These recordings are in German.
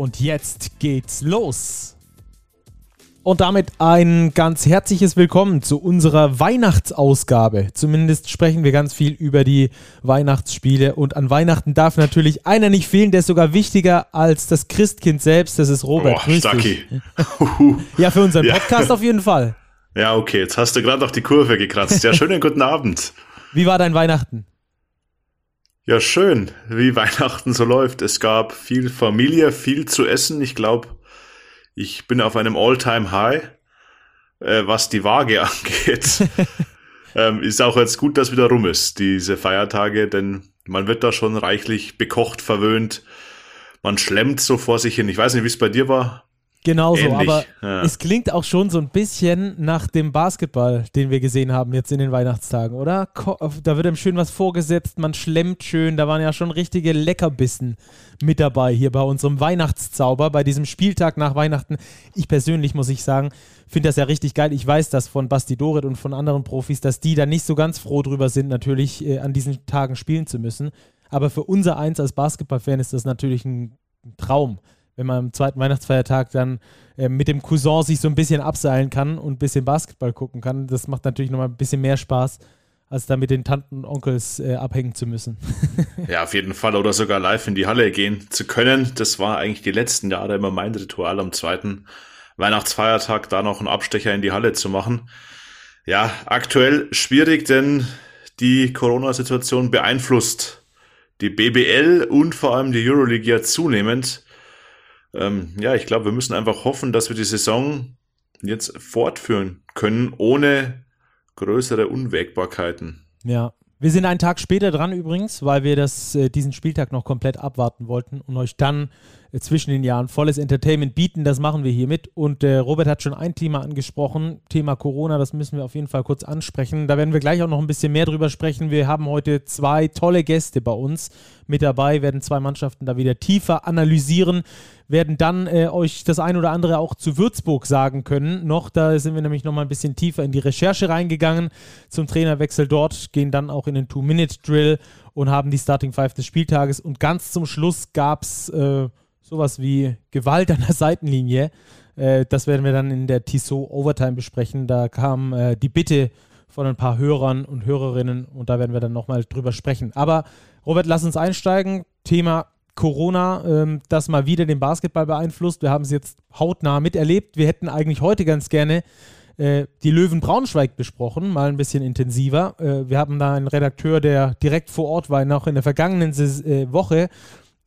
Und jetzt geht's los. Und damit ein ganz herzliches Willkommen zu unserer Weihnachtsausgabe. Zumindest sprechen wir ganz viel über die Weihnachtsspiele. Und an Weihnachten darf natürlich einer nicht fehlen, der ist sogar wichtiger als das Christkind selbst. Das ist Robert. Boah, Stucky. ja, für unseren Podcast ja. auf jeden Fall. Ja, okay, jetzt hast du gerade noch die Kurve gekratzt. Ja, schönen guten Abend. Wie war dein Weihnachten? Ja, schön, wie Weihnachten so läuft. Es gab viel Familie, viel zu essen. Ich glaube, ich bin auf einem All-Time-High, äh, was die Waage angeht. ähm, ist auch jetzt gut, dass wieder rum ist, diese Feiertage, denn man wird da schon reichlich bekocht, verwöhnt. Man schlemmt so vor sich hin. Ich weiß nicht, wie es bei dir war. Genauso, Ähnlich, aber ja. es klingt auch schon so ein bisschen nach dem Basketball, den wir gesehen haben jetzt in den Weihnachtstagen, oder? Da wird einem schön was vorgesetzt, man schlemmt schön, da waren ja schon richtige Leckerbissen mit dabei hier bei unserem Weihnachtszauber, bei diesem Spieltag nach Weihnachten. Ich persönlich muss ich sagen, finde das ja richtig geil. Ich weiß das von Basti Dorit und von anderen Profis, dass die da nicht so ganz froh drüber sind, natürlich äh, an diesen Tagen spielen zu müssen. Aber für unser Eins als Basketballfan ist das natürlich ein Traum wenn man am zweiten Weihnachtsfeiertag dann äh, mit dem Cousin sich so ein bisschen abseilen kann und ein bisschen Basketball gucken kann. Das macht natürlich nochmal ein bisschen mehr Spaß, als da mit den Tanten und Onkels äh, abhängen zu müssen. ja, auf jeden Fall. Oder sogar live in die Halle gehen zu können. Das war eigentlich die letzten Jahre immer mein Ritual am zweiten Weihnachtsfeiertag, da noch einen Abstecher in die Halle zu machen. Ja, aktuell schwierig, denn die Corona-Situation beeinflusst die BBL und vor allem die Euroleague ja zunehmend ähm, ja, ich glaube, wir müssen einfach hoffen, dass wir die Saison jetzt fortführen können, ohne größere Unwägbarkeiten. Ja. Wir sind einen Tag später dran übrigens, weil wir das, äh, diesen Spieltag noch komplett abwarten wollten und euch dann äh, zwischen den Jahren volles Entertainment bieten. Das machen wir hiermit. Und äh, Robert hat schon ein Thema angesprochen, Thema Corona, das müssen wir auf jeden Fall kurz ansprechen. Da werden wir gleich auch noch ein bisschen mehr drüber sprechen. Wir haben heute zwei tolle Gäste bei uns mit dabei, werden zwei Mannschaften da wieder tiefer analysieren, werden dann äh, euch das ein oder andere auch zu Würzburg sagen können. Noch, da sind wir nämlich noch mal ein bisschen tiefer in die Recherche reingegangen zum Trainerwechsel dort, gehen dann auch in den Two-Minute-Drill und haben die Starting Five des Spieltages. Und ganz zum Schluss gab es äh, sowas wie Gewalt an der Seitenlinie. Äh, das werden wir dann in der Tissot Overtime besprechen. Da kam äh, die Bitte von ein paar Hörern und Hörerinnen und da werden wir dann nochmal drüber sprechen. Aber Robert, lass uns einsteigen. Thema Corona, ähm, das mal wieder den Basketball beeinflusst. Wir haben es jetzt hautnah miterlebt. Wir hätten eigentlich heute ganz gerne äh, die Löwen Braunschweig besprochen, mal ein bisschen intensiver. Äh, wir haben da einen Redakteur, der direkt vor Ort war, noch in der vergangenen äh, Woche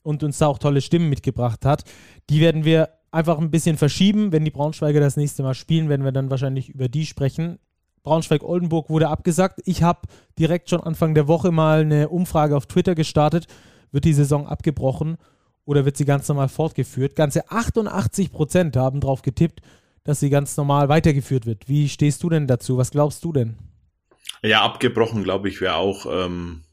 und uns da auch tolle Stimmen mitgebracht hat. Die werden wir einfach ein bisschen verschieben. Wenn die Braunschweiger das nächste Mal spielen, werden wir dann wahrscheinlich über die sprechen. Braunschweig-Oldenburg wurde abgesagt. Ich habe direkt schon Anfang der Woche mal eine Umfrage auf Twitter gestartet. Wird die Saison abgebrochen oder wird sie ganz normal fortgeführt? Ganze 88 Prozent haben darauf getippt, dass sie ganz normal weitergeführt wird. Wie stehst du denn dazu? Was glaubst du denn? Ja, abgebrochen, glaube ich, wäre auch ähm,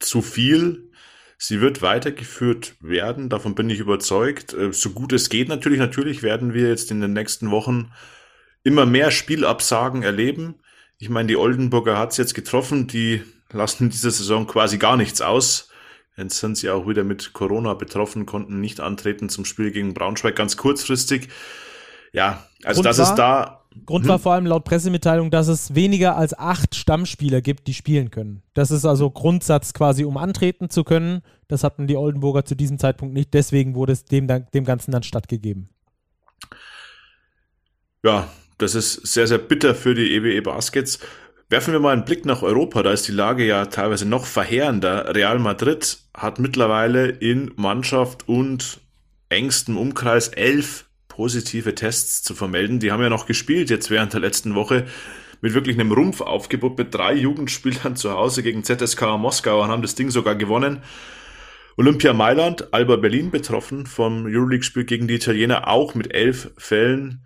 zu viel. Sie wird weitergeführt werden, davon bin ich überzeugt. Äh, so gut es geht natürlich. Natürlich werden wir jetzt in den nächsten Wochen immer mehr Spielabsagen erleben. Ich meine, die Oldenburger hat es jetzt getroffen, die lassen diese Saison quasi gar nichts aus. Jetzt sind sie auch wieder mit Corona betroffen, konnten nicht antreten zum Spiel gegen Braunschweig ganz kurzfristig. Ja, also Grund das war, ist da. Grund hm? war vor allem laut Pressemitteilung, dass es weniger als acht Stammspieler gibt, die spielen können. Das ist also Grundsatz quasi, um antreten zu können. Das hatten die Oldenburger zu diesem Zeitpunkt nicht. Deswegen wurde es dem, dem Ganzen dann stattgegeben. Ja, das ist sehr, sehr bitter für die EWE e Baskets. Werfen wir mal einen Blick nach Europa, da ist die Lage ja teilweise noch verheerender. Real Madrid hat mittlerweile in Mannschaft und engstem Umkreis elf positive Tests zu vermelden. Die haben ja noch gespielt jetzt während der letzten Woche mit wirklich einem Rumpfaufgebot mit drei Jugendspielern zu Hause gegen ZSK Moskau und haben das Ding sogar gewonnen. Olympia Mailand, Alba Berlin betroffen vom Euroleague-Spiel gegen die Italiener, auch mit elf Fällen.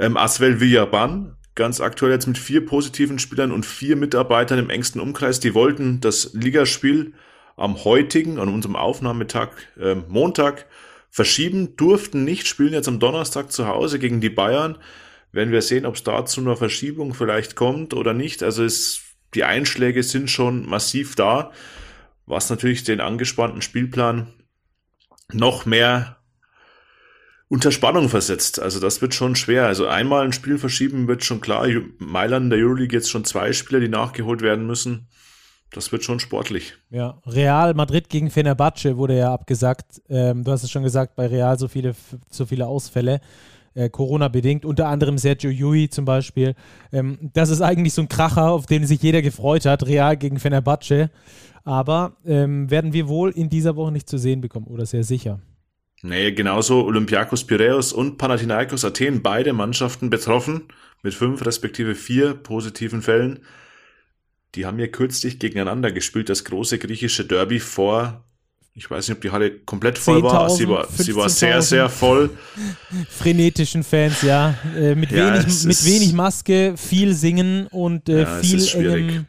Ähm, Asvel Villaban, ganz aktuell jetzt mit vier positiven Spielern und vier Mitarbeitern im engsten Umkreis. Die wollten das Ligaspiel am heutigen, an unserem Aufnahmetag, äh, Montag, verschieben, durften nicht, spielen jetzt am Donnerstag zu Hause gegen die Bayern. Werden wir sehen, ob es da zu einer Verschiebung vielleicht kommt oder nicht. Also es, die Einschläge sind schon massiv da was natürlich den angespannten Spielplan noch mehr unter Spannung versetzt. Also das wird schon schwer. Also einmal ein Spiel verschieben wird schon klar. Mailand in der Euroleague jetzt schon zwei Spieler, die nachgeholt werden müssen. Das wird schon sportlich. Ja, Real Madrid gegen Fenerbahce wurde ja abgesagt. Ähm, du hast es schon gesagt, bei Real so viele, so viele Ausfälle. Äh, Corona-bedingt, unter anderem Sergio Yui zum Beispiel. Ähm, das ist eigentlich so ein Kracher, auf den sich jeder gefreut hat. Real gegen Fenerbahce. Aber ähm, werden wir wohl in dieser Woche nicht zu sehen bekommen oder sehr sicher. Nee, genauso Olympiakos Piraeus und Panathinaikos Athen, beide Mannschaften betroffen mit fünf respektive vier positiven Fällen. Die haben ja kürzlich gegeneinander gespielt, das große griechische Derby vor, ich weiß nicht, ob die Halle komplett voll war. Sie war, sie war sehr, sehr voll. Frenetischen Fans, ja. Äh, mit, ja, wenig, mit wenig Maske, viel singen und äh, ja, viel engem,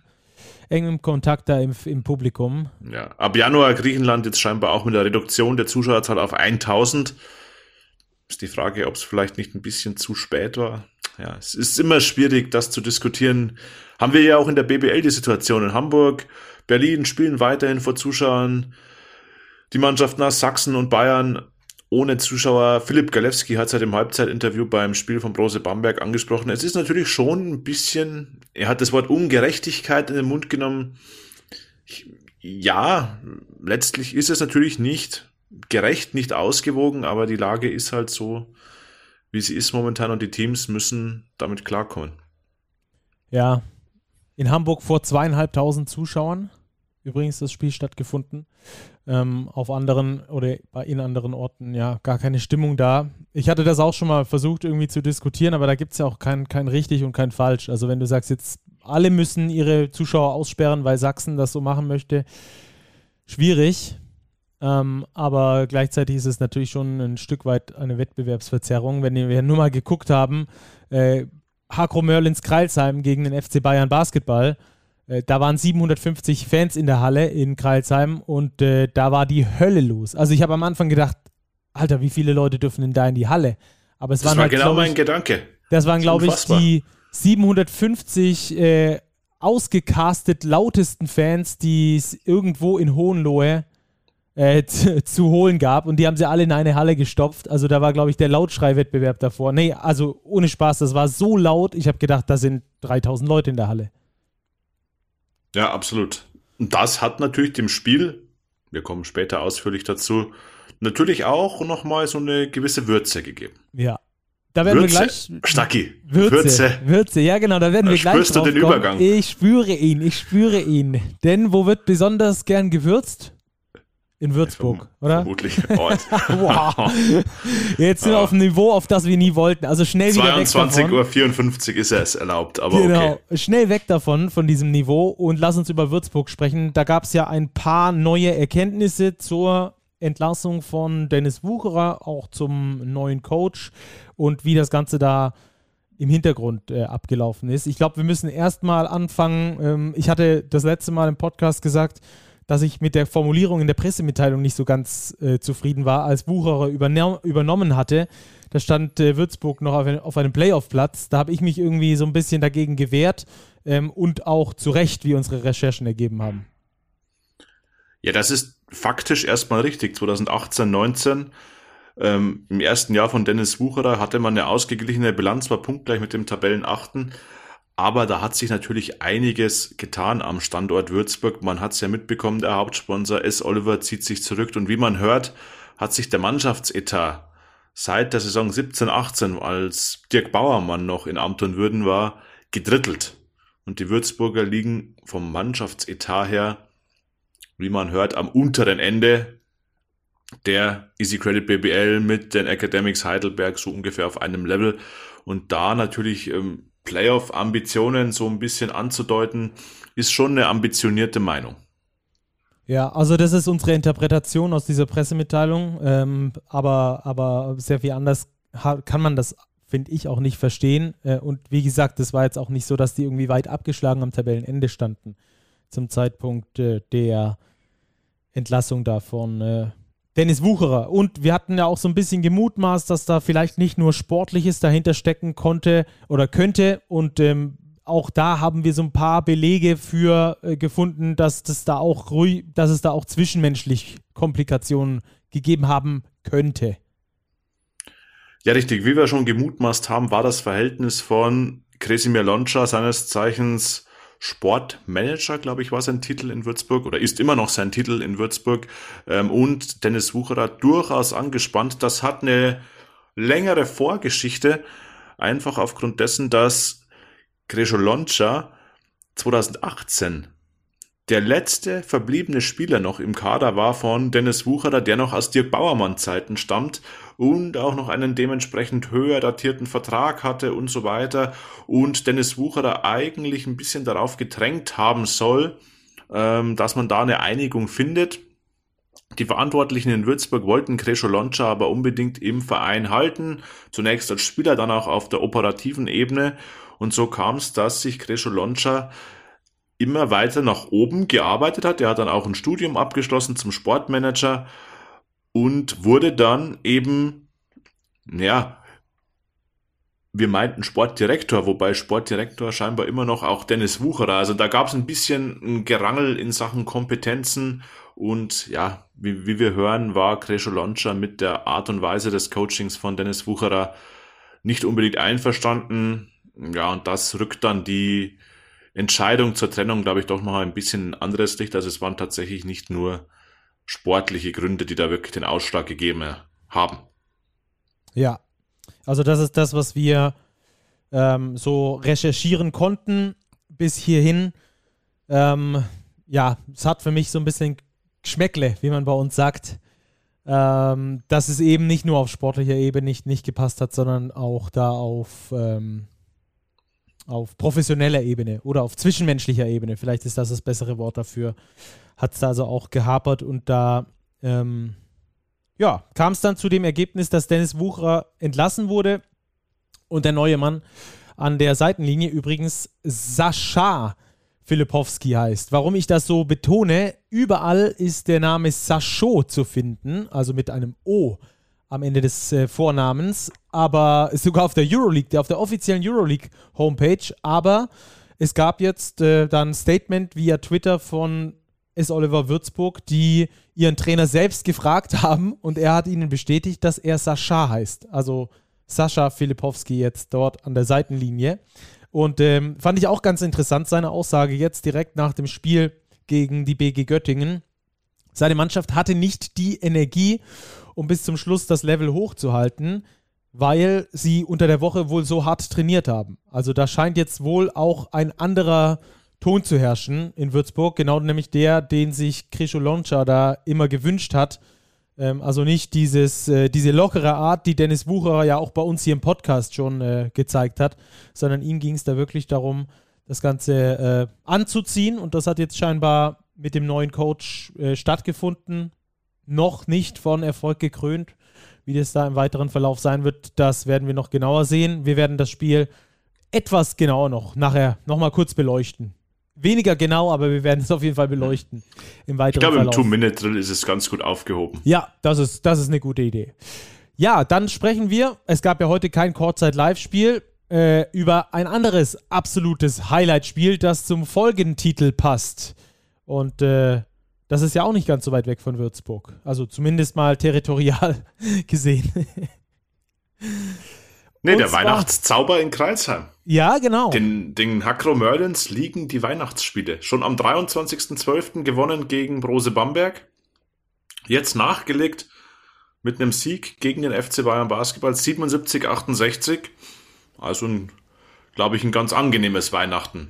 engem Kontakt da im, im Publikum. Ja, ab Januar Griechenland jetzt scheinbar auch mit der Reduktion der Zuschauerzahl auf 1000. Ist die Frage, ob es vielleicht nicht ein bisschen zu spät war. Ja, es ist immer schwierig, das zu diskutieren. Haben wir ja auch in der BBL die Situation in Hamburg. Berlin spielen weiterhin vor Zuschauern. Die Mannschaften aus Sachsen und Bayern ohne Zuschauer. Philipp Galewski hat seit dem Halbzeitinterview beim Spiel von Brose Bamberg angesprochen. Es ist natürlich schon ein bisschen, er hat das Wort Ungerechtigkeit in den Mund genommen. Ja, letztlich ist es natürlich nicht gerecht, nicht ausgewogen, aber die Lage ist halt so, wie sie ist momentan und die Teams müssen damit klarkommen. Ja, in Hamburg vor zweieinhalbtausend Zuschauern übrigens das Spiel stattgefunden. Ähm, auf anderen oder in anderen Orten ja gar keine Stimmung da. Ich hatte das auch schon mal versucht irgendwie zu diskutieren, aber da gibt es ja auch kein, kein richtig und kein falsch. Also wenn du sagst, jetzt alle müssen ihre Zuschauer aussperren, weil Sachsen das so machen möchte, schwierig. Ähm, aber gleichzeitig ist es natürlich schon ein Stück weit eine Wettbewerbsverzerrung. Wenn wir nur mal geguckt haben, äh, Hakro Merlins Kreilsheim gegen den FC Bayern Basketball, da waren 750 Fans in der Halle in Kreilsheim und äh, da war die Hölle los. Also ich habe am Anfang gedacht, Alter, wie viele Leute dürfen denn da in die Halle? Aber es das waren war halt, genau mein ich, Gedanke. Das waren, glaube ich, die 750 äh, ausgecastet lautesten Fans, die es irgendwo in Hohenlohe äh, zu holen gab und die haben sie alle in eine Halle gestopft. Also da war, glaube ich, der Lautschreiwettbewerb davor. Nee, also ohne Spaß, das war so laut, ich habe gedacht, da sind 3000 Leute in der Halle. Ja, absolut. Und das hat natürlich dem Spiel, wir kommen später ausführlich dazu, natürlich auch nochmal so eine gewisse Würze gegeben. Ja. Da werden Würze. wir gleich. Stacki. Würze. Würze. Würze. Ja, genau, da werden da wir gleich. Spürst du den kommen. Übergang? Ich spüre ihn, ich spüre ihn. Denn wo wird besonders gern gewürzt? In Würzburg, oder? Vermutlich. Wow. Jetzt sind wir auf dem Niveau, auf das wir nie wollten. Also schnell wieder weg davon. 22.54 Uhr ist es erlaubt, aber genau. okay. Schnell weg davon, von diesem Niveau und lass uns über Würzburg sprechen. Da gab es ja ein paar neue Erkenntnisse zur Entlassung von Dennis Wucherer, auch zum neuen Coach und wie das Ganze da im Hintergrund äh, abgelaufen ist. Ich glaube, wir müssen erstmal anfangen. Ähm, ich hatte das letzte Mal im Podcast gesagt, dass ich mit der Formulierung in der Pressemitteilung nicht so ganz äh, zufrieden war, als Wucherer übernommen hatte. Da stand äh, Würzburg noch auf, ein, auf einem Playoff-Platz. Da habe ich mich irgendwie so ein bisschen dagegen gewehrt ähm, und auch zu Recht, wie unsere Recherchen ergeben haben. Ja, das ist faktisch erstmal richtig. 2018, 19 ähm, im ersten Jahr von Dennis Wucherer hatte man eine ausgeglichene Bilanz, war punktgleich mit dem Tabellenachten. Aber da hat sich natürlich einiges getan am Standort Würzburg. Man hat es ja mitbekommen, der Hauptsponsor S. Oliver zieht sich zurück. Und wie man hört, hat sich der Mannschaftsetat seit der Saison 17-18, als Dirk Bauermann noch in Amt und Würden war, gedrittelt. Und die Würzburger liegen vom Mannschaftsetat her, wie man hört, am unteren Ende der Easy Credit BBL mit den Academics Heidelberg so ungefähr auf einem Level. Und da natürlich ähm, Playoff-Ambitionen so ein bisschen anzudeuten, ist schon eine ambitionierte Meinung. Ja, also das ist unsere Interpretation aus dieser Pressemitteilung, ähm, aber, aber sehr viel anders kann man das, finde ich, auch nicht verstehen. Äh, und wie gesagt, das war jetzt auch nicht so, dass die irgendwie weit abgeschlagen am Tabellenende standen zum Zeitpunkt äh, der Entlassung da von äh, Dennis Wucherer. Und wir hatten ja auch so ein bisschen gemutmaßt, dass da vielleicht nicht nur Sportliches dahinter stecken konnte oder könnte. Und ähm, auch da haben wir so ein paar Belege für äh, gefunden, dass, das da auch ruhig, dass es da auch zwischenmenschlich Komplikationen gegeben haben könnte. Ja, richtig. Wie wir schon gemutmaßt haben, war das Verhältnis von Kresimir Loncha, seines Zeichens Sportmanager, glaube ich, war sein Titel in Würzburg oder ist immer noch sein Titel in Würzburg ähm, und Dennis Wucherer durchaus angespannt. Das hat eine längere Vorgeschichte, einfach aufgrund dessen, dass Gresho Loncha 2018 der letzte verbliebene Spieler noch im Kader war von Dennis Wucherer, der noch aus Dirk Bauermann Zeiten stammt und auch noch einen dementsprechend höher datierten Vertrag hatte und so weiter und Dennis Wucherer eigentlich ein bisschen darauf gedrängt haben soll, ähm, dass man da eine Einigung findet. Die Verantwortlichen in Würzburg wollten Kresho Loncha aber unbedingt im Verein halten, zunächst als Spieler, dann auch auf der operativen Ebene und so kam es, dass sich Kresho Loncha immer weiter nach oben gearbeitet hat. Er hat dann auch ein Studium abgeschlossen zum Sportmanager und wurde dann eben, ja, wir meinten Sportdirektor, wobei Sportdirektor scheinbar immer noch auch Dennis Wucherer. Also da gab es ein bisschen ein Gerangel in Sachen Kompetenzen und ja, wie, wie wir hören, war Crescio Loncha mit der Art und Weise des Coachings von Dennis Wucherer nicht unbedingt einverstanden. Ja, und das rückt dann die Entscheidung zur Trennung, glaube ich, doch noch ein bisschen anderes Licht. Also es waren tatsächlich nicht nur sportliche Gründe, die da wirklich den Ausschlag gegeben haben. Ja, also das ist das, was wir ähm, so recherchieren konnten bis hierhin. Ähm, ja, es hat für mich so ein bisschen Geschmäckle, wie man bei uns sagt, ähm, dass es eben nicht nur auf sportlicher Ebene nicht, nicht gepasst hat, sondern auch da auf ähm, auf professioneller Ebene oder auf zwischenmenschlicher Ebene, vielleicht ist das das bessere Wort dafür, hat es da also auch gehapert und da ähm, ja, kam es dann zu dem Ergebnis, dass Dennis Wucherer entlassen wurde und der neue Mann an der Seitenlinie übrigens Sascha Filipowski heißt. Warum ich das so betone, überall ist der Name Sascho zu finden, also mit einem O am Ende des äh, Vornamens, aber sogar auf der Euroleague, auf der offiziellen Euroleague Homepage, aber es gab jetzt äh, dann ein Statement via Twitter von S. Oliver Würzburg, die ihren Trainer selbst gefragt haben und er hat ihnen bestätigt, dass er Sascha heißt. Also Sascha Filipowski jetzt dort an der Seitenlinie. Und ähm, fand ich auch ganz interessant, seine Aussage jetzt direkt nach dem Spiel gegen die BG Göttingen. Seine Mannschaft hatte nicht die Energie um bis zum Schluss das Level hochzuhalten, weil sie unter der Woche wohl so hart trainiert haben. Also da scheint jetzt wohl auch ein anderer Ton zu herrschen in Würzburg, genau nämlich der, den sich Krischo Loncha da immer gewünscht hat. Ähm, also nicht dieses, äh, diese lockere Art, die Dennis Wucherer ja auch bei uns hier im Podcast schon äh, gezeigt hat, sondern ihm ging es da wirklich darum, das Ganze äh, anzuziehen und das hat jetzt scheinbar mit dem neuen Coach äh, stattgefunden noch nicht von Erfolg gekrönt. Wie das da im weiteren Verlauf sein wird, das werden wir noch genauer sehen. Wir werden das Spiel etwas genauer noch nachher nochmal kurz beleuchten. Weniger genau, aber wir werden es auf jeden Fall beleuchten im weiteren Ich glaube, im Two-Minute-Drill ist es ganz gut aufgehoben. Ja, das ist, das ist eine gute Idee. Ja, dann sprechen wir, es gab ja heute kein Kurzzeit-Live-Spiel, äh, über ein anderes absolutes Highlight-Spiel, das zum Folgentitel passt. Und äh, das ist ja auch nicht ganz so weit weg von Würzburg. Also zumindest mal territorial gesehen. nee, der Weihnachtszauber in Kreisheim. Ja, genau. Den, den Hakro Merlins liegen die Weihnachtsspiele. Schon am 23.12. gewonnen gegen Brose Bamberg. Jetzt nachgelegt mit einem Sieg gegen den FC Bayern Basketball 77-68. Also, glaube ich, ein ganz angenehmes Weihnachten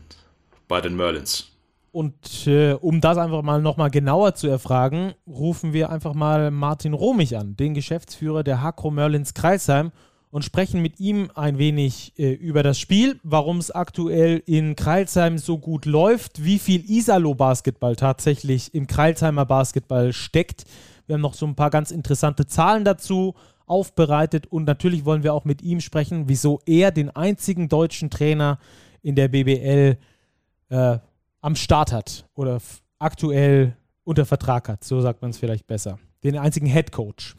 bei den Merlins. Und äh, um das einfach mal nochmal genauer zu erfragen, rufen wir einfach mal Martin Romich an, den Geschäftsführer der Hakro Merlins Kreisheim, und sprechen mit ihm ein wenig äh, über das Spiel, warum es aktuell in Kreilsheim so gut läuft, wie viel Isalo-Basketball tatsächlich im Kreilsheimer Basketball steckt. Wir haben noch so ein paar ganz interessante Zahlen dazu aufbereitet und natürlich wollen wir auch mit ihm sprechen, wieso er den einzigen deutschen Trainer in der BBL äh, am Start hat oder aktuell unter Vertrag hat, so sagt man es vielleicht besser. Den einzigen Head Coach.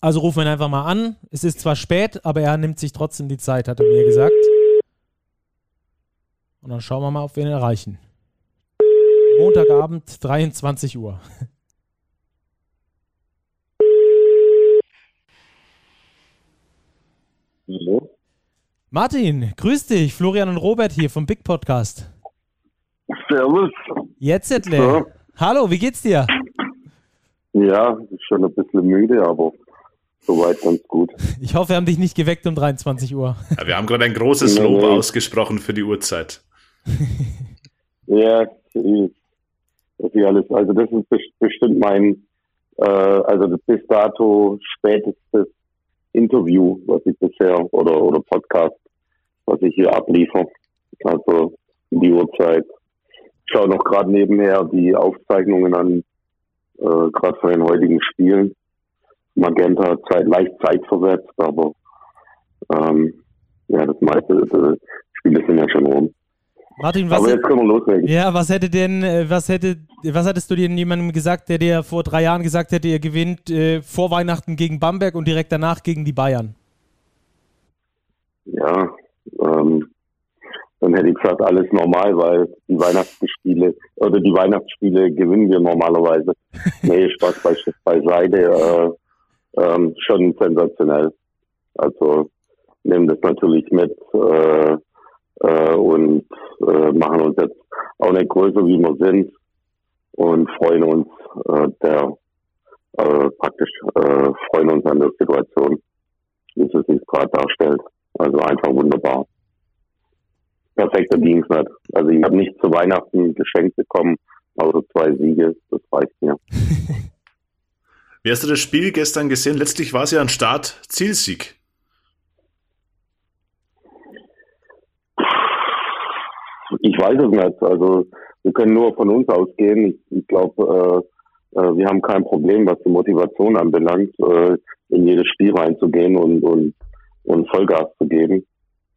Also rufen wir ihn einfach mal an. Es ist zwar spät, aber er nimmt sich trotzdem die Zeit, hat er mir gesagt. Und dann schauen wir mal, ob wir ihn erreichen. Montagabend, 23 Uhr. Hallo. Martin, grüß dich. Florian und Robert hier vom Big Podcast. Servus. Jetzt, Ettle. Ja. Hallo, wie geht's dir? Ja, schon ein bisschen müde, aber soweit ganz gut. Ich hoffe, wir haben dich nicht geweckt um 23 Uhr. Ja, wir haben gerade ein großes Lob nee. ausgesprochen für die Uhrzeit. ja, das ist alles. Also das ist bestimmt mein, äh, also bis dato spätestes Interview, was ich bisher oder oder Podcast, was ich hier abliefere. Also die Uhrzeit. Ich schaue noch gerade nebenher die Aufzeichnungen an, äh, gerade von den heutigen Spielen. Magenta Zeit, leicht zeitversetzt, aber ähm, ja, das meiste das Spiele sind ja schon rum. Martin, was, aber jetzt können wir loslegen. Ja, was hätte denn, äh, was hätte, was hattest du denn jemandem gesagt, der dir vor drei Jahren gesagt hätte, ihr gewinnt äh, vor Weihnachten gegen Bamberg und direkt danach gegen die Bayern? Ja, ähm, dann hätte ich gesagt, alles normal, weil die Weihnachtsspiele oder die Weihnachtsspiele gewinnen wir normalerweise. nee, Spaß bei, beiseite. Äh, ähm, schon sensationell. Also nehmen das natürlich mit äh, äh, und äh, machen uns jetzt auch nicht größer, wie wir sind und freuen uns äh, der äh, praktisch freuen uns an der Situation, wie es sich gerade darstellt. Also einfach wunderbar. Perfekter Dienstag. Also ich habe nicht zu Weihnachten geschenkt bekommen, außer zwei Siege. Das reicht mir. Wie hast du das Spiel gestern gesehen? Letztlich war es ja ein Start-Zielsieg. Ich weiß es nicht. Also wir können nur von uns ausgehen. Ich, ich glaube, äh, äh, wir haben kein Problem, was die Motivation anbelangt, äh, in jedes Spiel reinzugehen und, und, und Vollgas zu geben.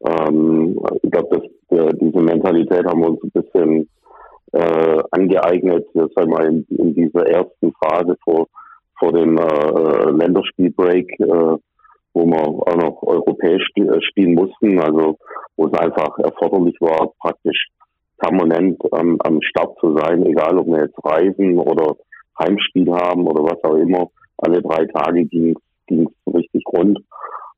Ähm, ich glaube, diese Mentalität haben wir uns ein bisschen äh, angeeignet, sagen wir mal, in, in dieser ersten Phase vor vor dem äh, Länderspielbreak, äh, wo wir auch noch europäisch äh, spielen mussten, also wo es einfach erforderlich war, praktisch permanent ähm, am Start zu sein, egal ob wir jetzt reisen oder Heimspiel haben oder was auch immer. Alle drei Tage ging es richtig rund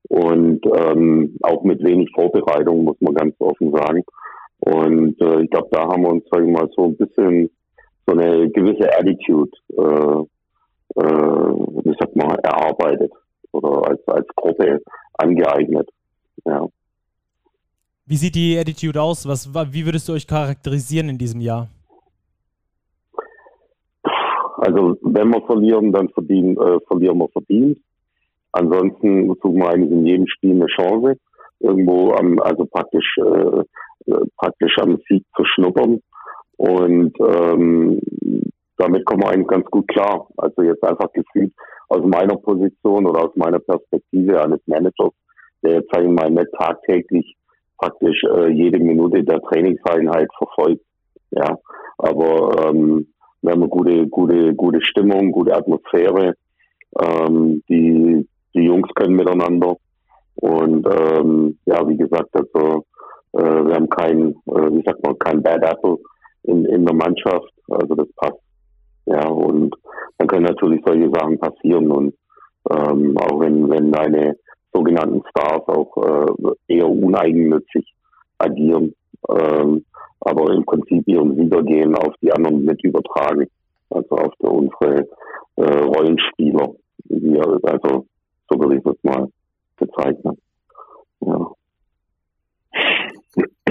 und ähm, auch mit wenig Vorbereitung, muss man ganz offen sagen. Und äh, ich glaube, da haben wir uns, sag ich mal, so ein bisschen so eine gewisse Attitude äh, äh, wie sagt man, erarbeitet oder als, als Gruppe angeeignet. Ja. Wie sieht die Attitude aus? Was, wie würdest du euch charakterisieren in diesem Jahr? Also wenn wir verlieren, dann verdienen, äh, verlieren wir verdient. Ansonsten suchen wir eigentlich in jedem Spiel eine Chance, irgendwo am, also praktisch äh, äh praktisch am Sieg zu schnuppern. Und ähm, damit kommen wir eigentlich ganz gut klar. Also jetzt einfach gefühlt aus meiner Position oder aus meiner Perspektive eines Managers, der jetzt sagen wir mal nicht tagtäglich praktisch äh, jede Minute der Trainingseinheit verfolgt. Ja, aber ähm, wir haben eine gute, gute, gute Stimmung, gute Atmosphäre. Ähm, die, die Jungs können miteinander. Und ähm, ja, wie gesagt, also äh, wir haben kein, äh, wie sagt man, kein Bad Apple in, in der Mannschaft. Also das passt ja, und dann können natürlich solche Sachen passieren und ähm, auch wenn, wenn deine sogenannten Stars auch äh, eher uneigennützig agieren, ähm, aber im Prinzip ihren Wiedergehen auf die anderen mit übertragen, also auf der, unsere äh, Rollenspieler, die, also so würde ich das mal bezeichnen. Ja.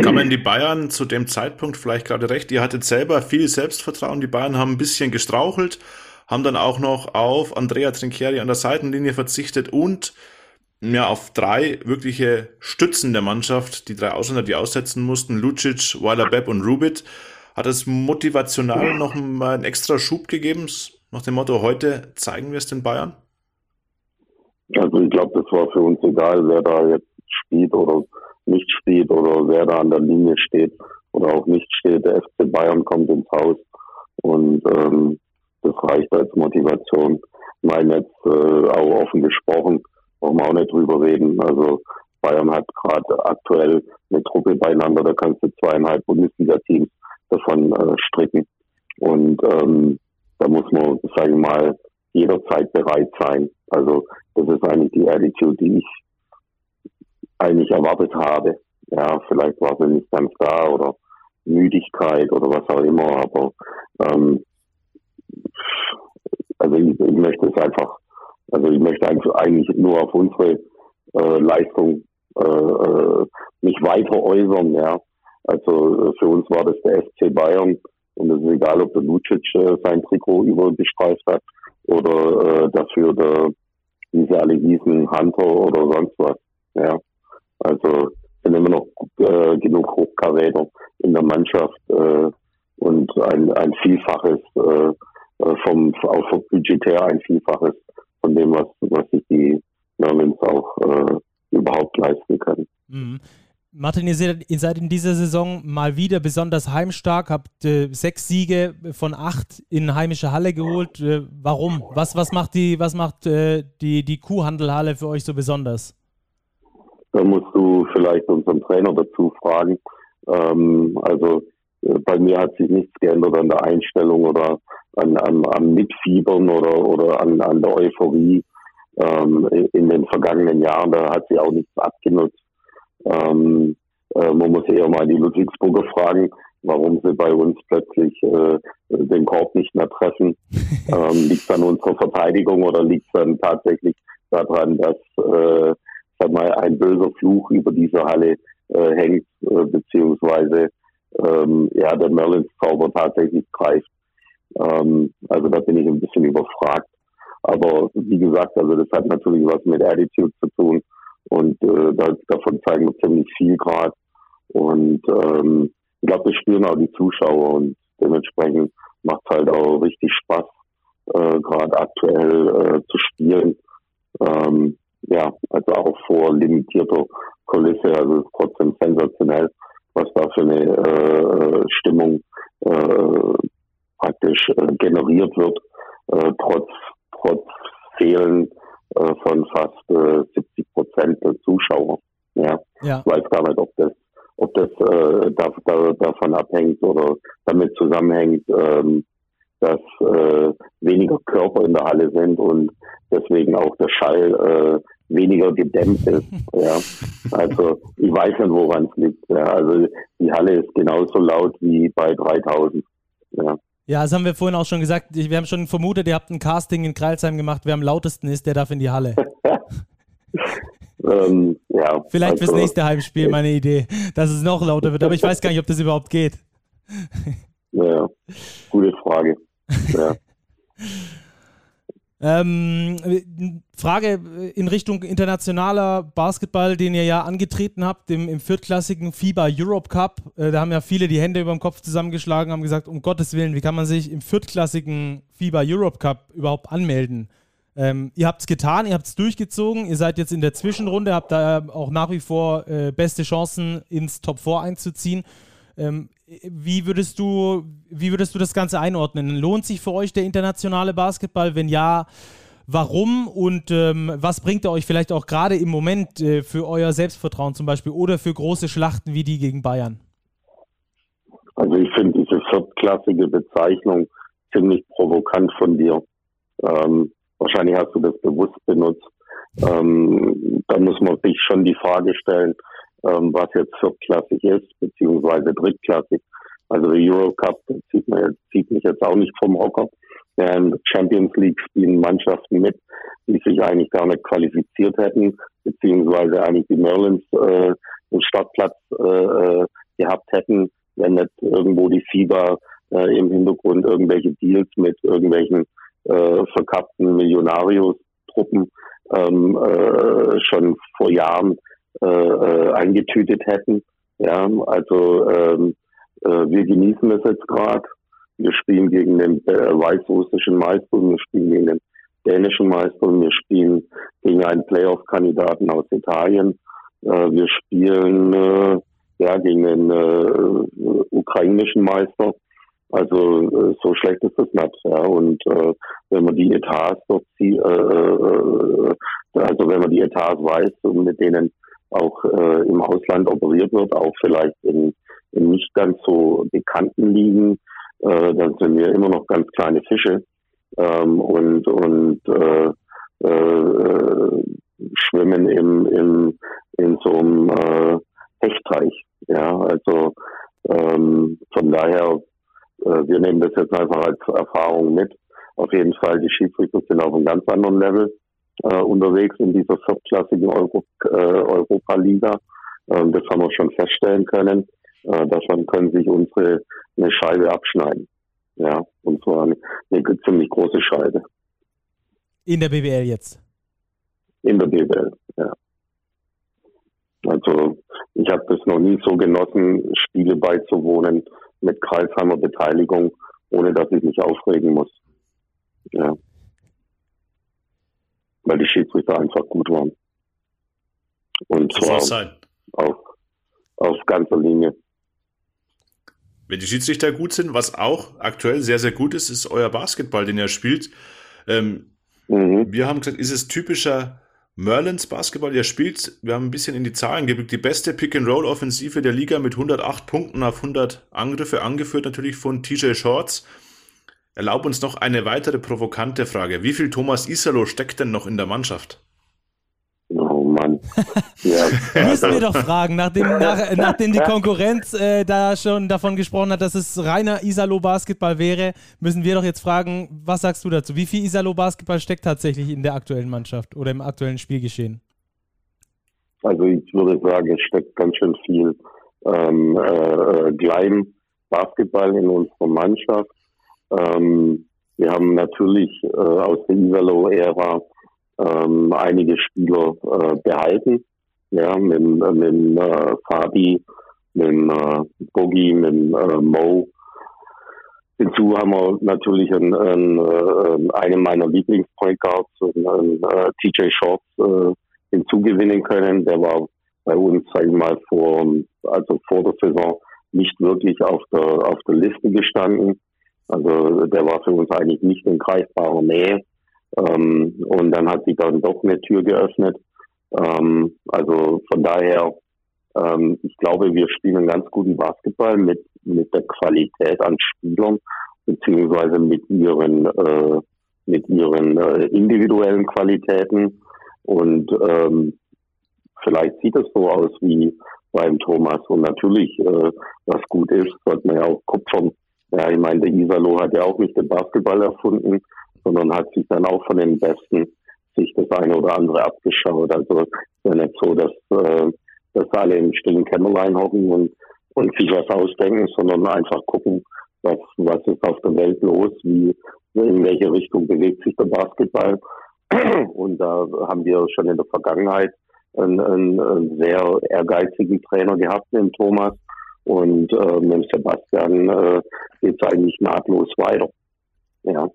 Kamen die Bayern zu dem Zeitpunkt vielleicht gerade recht? Ihr hattet selber viel Selbstvertrauen. Die Bayern haben ein bisschen gestrauchelt, haben dann auch noch auf Andrea Trinchieri an der Seitenlinie verzichtet und ja auf drei wirkliche Stützen der Mannschaft, die drei Ausländer, die aussetzen mussten, Lucic, Weiler Bepp und Rubit. Hat es motivational noch mal einen extra Schub gegeben, nach dem Motto, heute zeigen wir es den Bayern? Also ich glaube, das war für uns egal, wer da jetzt spielt oder nicht spielt oder wer da an der Linie steht oder auch nicht steht. Der FC Bayern kommt ins Haus und ähm, das reicht als Motivation. Ich meine jetzt äh, auch offen gesprochen, brauchen wir auch nicht drüber reden. Also Bayern hat gerade aktuell eine Truppe beieinander, da kannst du zweieinhalb Bundesliga-Teams davon äh, stricken. Und ähm, da muss man, sage ich mal, jederzeit bereit sein. Also das ist eigentlich die Attitude, die ich eigentlich erwartet habe. Ja, vielleicht war sie nicht ganz da oder Müdigkeit oder was auch immer, aber ähm, also ich, ich möchte es einfach, also ich möchte eigentlich nur auf unsere äh, Leistung äh, äh mich weiter äußern, ja. Also für uns war das der FC Bayern und es ist egal, ob der Lucic äh, sein Trikot übergestreift hat oder äh, dafür der, wie sie alle hießen, Hunter oder sonst was. Ja. Also sind immer noch äh, genug Hochkaräter in der Mannschaft äh, und ein, ein Vielfaches äh, äh vom auch budgetär ein Vielfaches von dem, was, was sich die Merlins auch äh, überhaupt leisten können. Mhm. Martin, ihr seid, in dieser Saison mal wieder besonders heimstark, habt äh, sechs Siege von acht in heimische Halle geholt. Äh, warum? Was, was macht, die, was macht äh, die, die Kuhhandelhalle für euch so besonders? Da musst du vielleicht unseren Trainer dazu fragen. Ähm, also äh, bei mir hat sich nichts geändert an der Einstellung oder an, an, an Mitfiebern oder, oder an, an der Euphorie ähm, in den vergangenen Jahren. Da hat sie auch nichts abgenutzt. Ähm, äh, man muss eher mal die Ludwigsburger fragen, warum sie bei uns plötzlich äh, den Korb nicht mehr treffen. ähm, liegt es an unserer Verteidigung oder liegt es dann tatsächlich daran, dass äh, sag mal, ein böser Fluch über diese Halle äh, hängt, äh, beziehungsweise ähm, ja, der Merlins-Zauber tatsächlich greift. Ähm, also da bin ich ein bisschen überfragt. Aber wie gesagt, also das hat natürlich was mit Attitude zu tun. Und äh, da, davon zeigen wir ziemlich viel gerade. Und ähm, ich glaube, das spüren auch die Zuschauer und dementsprechend macht es halt auch richtig Spaß, äh, gerade aktuell äh, zu spielen. Ähm, ja, also auch vor limitierter Kulisse, also trotzdem sensationell, was da für eine äh, Stimmung äh, praktisch äh, generiert wird, äh, trotz trotz Fehlen äh, von fast äh, 70 Prozent der Zuschauer. Ja. ja. Ich weiß gar nicht, ob das, ob das äh, da, da, davon abhängt oder damit zusammenhängt, ähm, dass äh, weniger Körper in der Halle sind und deswegen auch der Schall äh, weniger gedämmt ist. ja. Also ich weiß nicht, woran es liegt. Ja. Also die Halle ist genauso laut wie bei 3000. Ja. Ja, das haben wir vorhin auch schon gesagt. Wir haben schon vermutet, ihr habt ein Casting in Kreilsheim gemacht, wer am lautesten ist, der darf in die Halle. ähm, ja, Vielleicht also, fürs nächste Heimspiel meine Idee, dass es noch lauter wird, aber ich weiß gar nicht, ob das überhaupt geht. Ja, gute Frage. Ja. Ähm, Frage in Richtung internationaler Basketball, den ihr ja angetreten habt im, im viertklassigen FIBA Europe Cup. Äh, da haben ja viele die Hände über dem Kopf zusammengeschlagen, haben gesagt, um Gottes Willen, wie kann man sich im viertklassigen FIBA Europe Cup überhaupt anmelden? Ähm, ihr habt es getan, ihr habt es durchgezogen, ihr seid jetzt in der Zwischenrunde, habt da auch nach wie vor äh, beste Chancen ins Top 4 einzuziehen. Ähm, wie würdest du, wie würdest du das Ganze einordnen? Lohnt sich für euch der internationale Basketball? Wenn ja, warum und ähm, was bringt er euch vielleicht auch gerade im Moment äh, für euer Selbstvertrauen zum Beispiel oder für große Schlachten wie die gegen Bayern? Also ich finde diese viertklassige Bezeichnung ziemlich provokant von dir. Ähm, wahrscheinlich hast du das bewusst benutzt. Ähm, da muss man sich schon die Frage stellen, ähm, was jetzt viertklassig ist, beziehungsweise drittklassig. Also der Eurocup zieht, man, zieht mich jetzt auch nicht vom Hocker. In Champions League spielen Mannschaften mit, die sich eigentlich gar nicht qualifiziert hätten, beziehungsweise eigentlich die Merlins äh, einen Startplatz äh, gehabt hätten, wenn nicht irgendwo die FIBA äh, im Hintergrund irgendwelche Deals mit irgendwelchen äh, verkappten Millionarios-Truppen ähm, äh, schon vor Jahren äh, äh, eingetütet hätten. Ja, also ähm, äh, wir genießen das jetzt gerade. Wir spielen gegen den äh, weißrussischen Meister, wir spielen gegen den dänischen Meister, wir spielen gegen einen Playoff-Kandidaten aus Italien. Äh, wir spielen äh, ja gegen den äh, ukrainischen Meister. Also äh, so schlecht ist das nicht. Ja. Und äh, wenn man die Etats dort sieht, äh, äh, also wenn man die Etats weiß mit denen auch äh, im Ausland operiert wird, auch vielleicht in, in nicht ganz so bekannten Ligen, äh, dann sind wir immer noch ganz kleine Fische ähm, und und äh, äh, schwimmen im, im in so einem äh, Hechtreich. Ja, also ähm, von daher, äh, wir nehmen das jetzt einfach als Erfahrung mit. Auf jeden Fall, die Schiedsrichter sind auf einem ganz anderen Level unterwegs in dieser viertklassigen Euro, äh, Europa-Liga. Ähm, das haben wir schon feststellen können. Äh, davon können sich unsere eine Scheibe abschneiden. Ja, und zwar eine, eine ziemlich große Scheibe. In der BWL jetzt? In der BWL, ja. Also ich habe das noch nie so genossen, Spiele beizuwohnen mit Kreisheimer Beteiligung, ohne dass ich mich aufregen muss. Ja. Weil die Schiedsrichter einfach gut waren. Und zwar sein. auf, auf ganzer Linie. Wenn die Schiedsrichter gut sind, was auch aktuell sehr, sehr gut ist, ist euer Basketball, den ihr spielt. Ähm, mhm. Wir haben gesagt, ist es typischer Merlins Basketball, der spielt, wir haben ein bisschen in die Zahlen geblickt, die beste Pick-and-Roll-Offensive der Liga mit 108 Punkten auf 100 Angriffe, angeführt natürlich von TJ Shorts. Erlaub uns noch eine weitere provokante Frage. Wie viel Thomas Isalo steckt denn noch in der Mannschaft? Mann. Ja, Müssen wir doch fragen, nachdem, nach, nachdem die Konkurrenz äh, da schon davon gesprochen hat, dass es reiner Isalo-Basketball wäre, müssen wir doch jetzt fragen, was sagst du dazu? Wie viel Isalo-Basketball steckt tatsächlich in der aktuellen Mannschaft oder im aktuellen Spielgeschehen? Also ich würde sagen, es steckt ganz schön viel ähm, äh, Gleim-Basketball in unserer Mannschaft. Ähm, wir haben natürlich äh, aus der Isalo-Ära ähm, einige Spieler äh, behalten. Ja, mit, mit äh, Fabi, mit äh, Boogie, mit äh, Mo. Hinzu haben wir natürlich einen, einen, äh, einen meiner Lieblingspoint Guards, einen, äh, TJ Shorts, äh, hinzugewinnen können. Der war bei uns, sag ich mal, vor, also vor der Saison nicht wirklich auf der, auf der Liste gestanden. Also der war für uns eigentlich nicht in greifbarer Nähe. Ähm, und dann hat sich dann doch eine Tür geöffnet. Ähm, also von daher, ähm, ich glaube, wir spielen einen ganz guten Basketball mit, mit der Qualität an Spielern, beziehungsweise mit ihren, äh, mit ihren äh, individuellen Qualitäten. Und ähm, vielleicht sieht es so aus wie beim Thomas. Und natürlich, äh, was gut ist, sollte man ja auch kupfern. Ja, ich meine, der Isalo hat ja auch nicht den Basketball erfunden sondern hat sich dann auch von den Besten sich das eine oder andere abgeschaut. Also es ist ja nicht so, dass, äh, dass alle im stillen Kämmerlein hocken und, und sich was ausdenken, sondern einfach gucken, was, was ist auf der Welt los, wie, in welche Richtung bewegt sich der Basketball. Und da haben wir schon in der Vergangenheit einen, einen, einen sehr ehrgeizigen Trainer gehabt, den Thomas. Und äh, mit Sebastian äh, geht es eigentlich nahtlos weiter. Ja.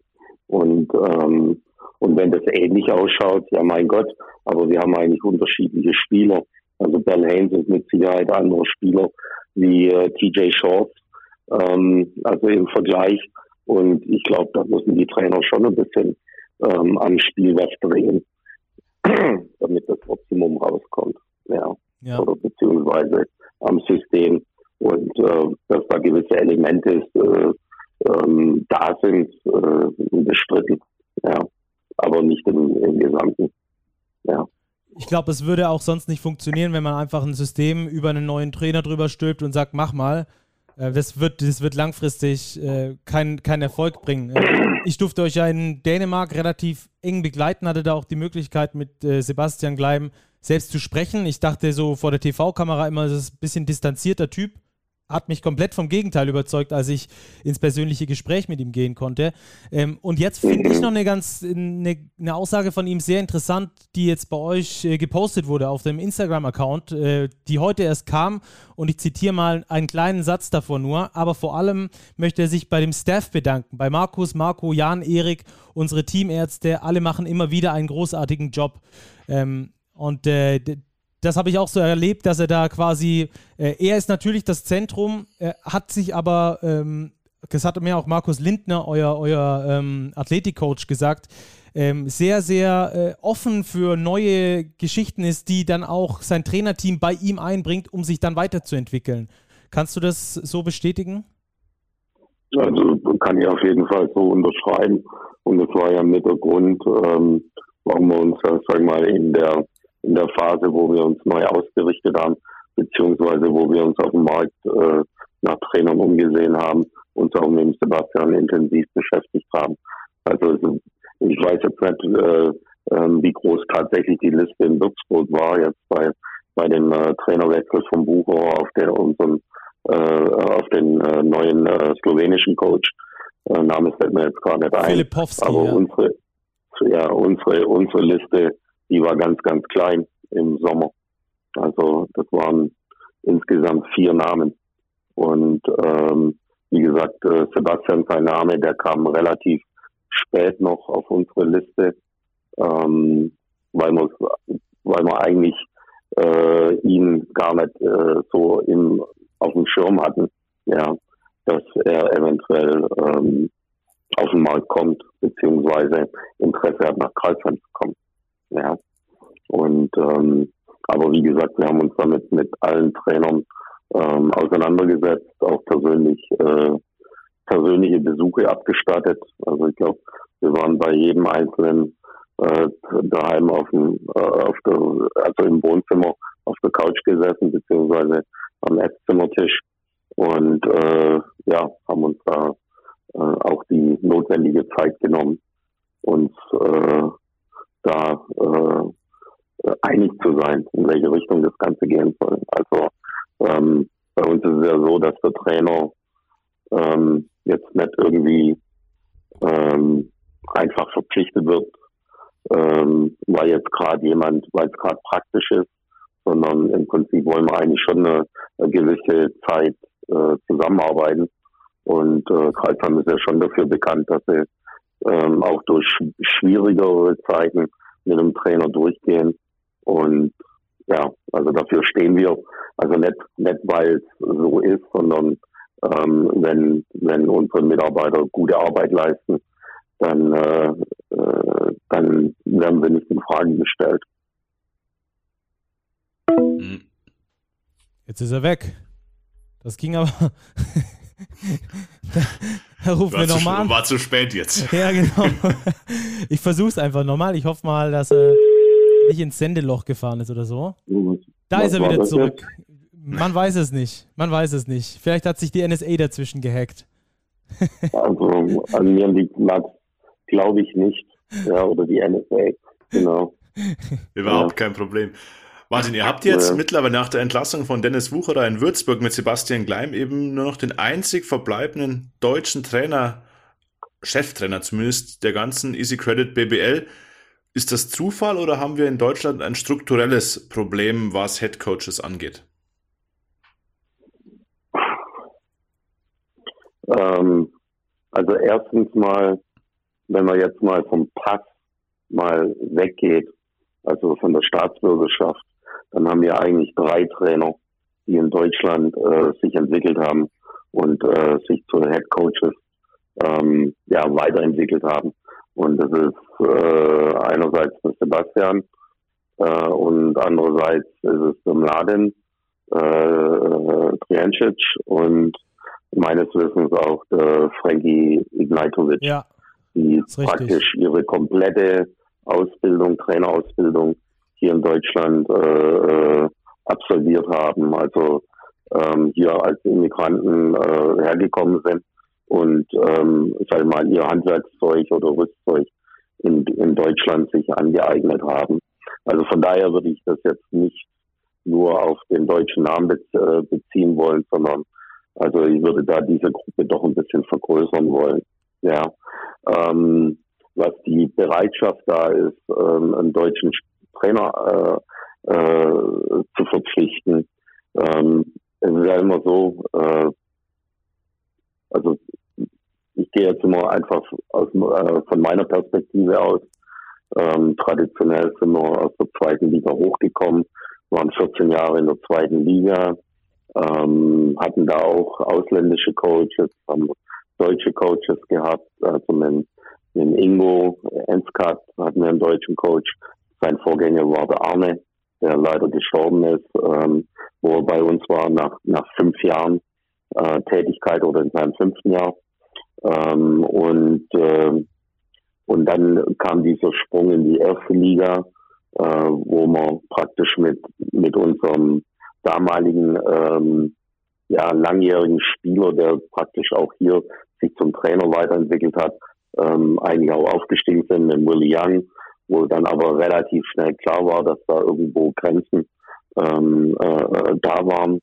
Und, ähm, und wenn das ähnlich ausschaut, ja mein Gott, aber wir haben eigentlich unterschiedliche Spieler. Also Ben Haynes ist mit Sicherheit ein anderer Spieler wie äh, TJ Short, ähm, also im Vergleich. Und ich glaube, da müssen die Trainer schon ein bisschen ähm, am Spiel was drehen, damit das Optimum rauskommt. Ja. ja. Oder beziehungsweise am System. Und äh, dass da gewisse Elemente äh, ähm, da sind, äh, bestritten. Ja. Aber nicht im, im Gesamten. Ja. Ich glaube, es würde auch sonst nicht funktionieren, wenn man einfach ein System über einen neuen Trainer drüber stülpt und sagt, mach mal. Äh, das, wird, das wird langfristig äh, keinen kein Erfolg bringen. Äh, ich durfte euch ja in Dänemark relativ eng begleiten, hatte da auch die Möglichkeit, mit äh, Sebastian Gleim selbst zu sprechen. Ich dachte so vor der TV-Kamera immer, das ist ein bisschen distanzierter Typ hat mich komplett vom Gegenteil überzeugt, als ich ins persönliche Gespräch mit ihm gehen konnte. Ähm, und jetzt finde ich mhm. noch eine ganz eine, eine, Aussage von ihm sehr interessant, die jetzt bei euch äh, gepostet wurde auf dem Instagram-Account, äh, die heute erst kam. Und ich zitiere mal einen kleinen Satz davor nur. Aber vor allem möchte er sich bei dem Staff bedanken, bei Markus, Marco, Jan, Erik, unsere Teamärzte. Alle machen immer wieder einen großartigen Job. Ähm, und äh, das habe ich auch so erlebt, dass er da quasi, äh, er ist natürlich das Zentrum, äh, hat sich aber, ähm, das hat mir auch Markus Lindner, euer, euer ähm, Athletikcoach, gesagt, ähm, sehr, sehr äh, offen für neue Geschichten ist, die dann auch sein Trainerteam bei ihm einbringt, um sich dann weiterzuentwickeln. Kannst du das so bestätigen? Also kann ich auf jeden Fall so unterschreiben. Und das war ja mit der Grund, ähm, warum wir uns, sag ich mal, in der in der Phase, wo wir uns neu ausgerichtet haben, beziehungsweise wo wir uns auf dem Markt äh, nach Trainern umgesehen haben, uns auch mit dem Sebastian intensiv beschäftigt haben. Also ich weiß jetzt nicht, äh, äh, wie groß tatsächlich die Liste in Würzburg war, jetzt bei, bei dem äh, Trainerwechsel vom Bucher auf der unseren äh, auf den äh, neuen äh, slowenischen Coach. Äh, Name fällt mir jetzt gerade nicht ein. Filipowski, aber ja. unsere ja, unsere unsere Liste die war ganz, ganz klein im Sommer. Also das waren insgesamt vier Namen. Und ähm, wie gesagt, äh, Sebastian, sein Name, der kam relativ spät noch auf unsere Liste, ähm, weil wir weil wir eigentlich äh, ihn gar nicht äh, so im, auf dem Schirm hatten, ja, dass er eventuell ähm, auf den Markt kommt, beziehungsweise Interesse hat, nach Kreisheim zu kommen. Ja. Und ähm, aber wie gesagt, wir haben uns damit mit allen Trainern ähm, auseinandergesetzt, auch persönlich äh, persönliche Besuche abgestattet. Also ich glaube, wir waren bei jedem einzelnen äh, daheim auf dem, äh, auf der, also im Wohnzimmer auf der Couch gesessen beziehungsweise am Esszimmertisch und äh, ja haben uns da äh, auch die notwendige Zeit genommen, uns äh, da äh, einig zu sein, in welche Richtung das Ganze gehen soll. Also ähm, bei uns ist es ja so, dass der Trainer ähm, jetzt nicht irgendwie ähm, einfach verpflichtet wird, ähm, weil jetzt gerade jemand, weil es gerade praktisch ist, sondern im Prinzip wollen wir eigentlich schon eine, eine gewisse Zeit äh, zusammenarbeiten. Und äh, Kreisheim ist ja schon dafür bekannt, dass sie ähm, auch durch schwierigere Zeiten mit dem Trainer durchgehen. Und ja, also dafür stehen wir. Also nicht, nicht weil es so ist, sondern ähm, wenn, wenn unsere Mitarbeiter gute Arbeit leisten, dann, äh, äh, dann werden sie nicht in Frage gestellt. Jetzt ist er weg. Das ging aber. da rufen wir nochmal an. War zu spät jetzt. Ja, genau. Ich versuche es einfach nochmal. Ich hoffe mal, dass er nicht ins Sendeloch gefahren ist oder so. Da ist er wieder zurück. Man weiß es nicht. Man weiß es nicht. Vielleicht hat sich die NSA dazwischen gehackt. Also an mir liegt Max, glaube ich nicht. Ja, oder die NSA. Genau. Überhaupt ja. kein Problem. Martin, ihr habt jetzt ja. mittlerweile nach der Entlassung von Dennis Wucherer in Würzburg mit Sebastian Gleim eben nur noch den einzig verbleibenden deutschen Trainer, Cheftrainer zumindest der ganzen Easy Credit BBL. Ist das Zufall oder haben wir in Deutschland ein strukturelles Problem, was Head Coaches angeht? Ähm, also erstens mal, wenn man jetzt mal vom Pass mal weggeht, also von der Staatsbürgerschaft, dann haben wir eigentlich drei Trainer, die in Deutschland äh, sich entwickelt haben und äh, sich zu Head Coaches ähm, ja, weiterentwickelt haben. Und das ist äh, einerseits der Sebastian äh, und andererseits ist es der Mladen, äh, Triancic und meines Wissens auch der Frankie Ignatovic, ja, die praktisch ihre komplette Ausbildung, Trainerausbildung hier in Deutschland äh, äh, absolviert haben, also ähm, hier als Immigranten äh, hergekommen sind und ähm, sag mal ihr Handwerkszeug oder Rüstzeug in, in Deutschland sich angeeignet haben. Also von daher würde ich das jetzt nicht nur auf den deutschen Namen äh, beziehen wollen, sondern Also ich würde da diese Gruppe doch ein bisschen vergrößern wollen. Ja. Ähm, was die Bereitschaft da ist, ähm, einen deutschen Trainer äh, äh, zu verpflichten. Ähm, es ist ja immer so, äh, also ich gehe jetzt immer einfach aus, äh, von meiner Perspektive aus. Ähm, traditionell sind wir aus der zweiten Liga hochgekommen, waren 14 Jahre in der zweiten Liga, ähm, hatten da auch ausländische Coaches, haben deutsche Coaches gehabt, also mit, mit Ingo Enskat hatten wir einen deutschen Coach. Sein Vorgänger war der Arne, der leider gestorben ist, ähm, wo er bei uns war nach, nach fünf Jahren äh, Tätigkeit oder in seinem fünften Jahr. Ähm, und, äh, und dann kam dieser Sprung in die erste Liga, äh, wo man praktisch mit, mit unserem damaligen ähm, ja, langjährigen Spieler, der praktisch auch hier sich zum Trainer weiterentwickelt hat, ähm, einige auch aufgestiegen sind mit Willie Young, wo dann aber relativ schnell klar war, dass da irgendwo Grenzen ähm, äh, da waren.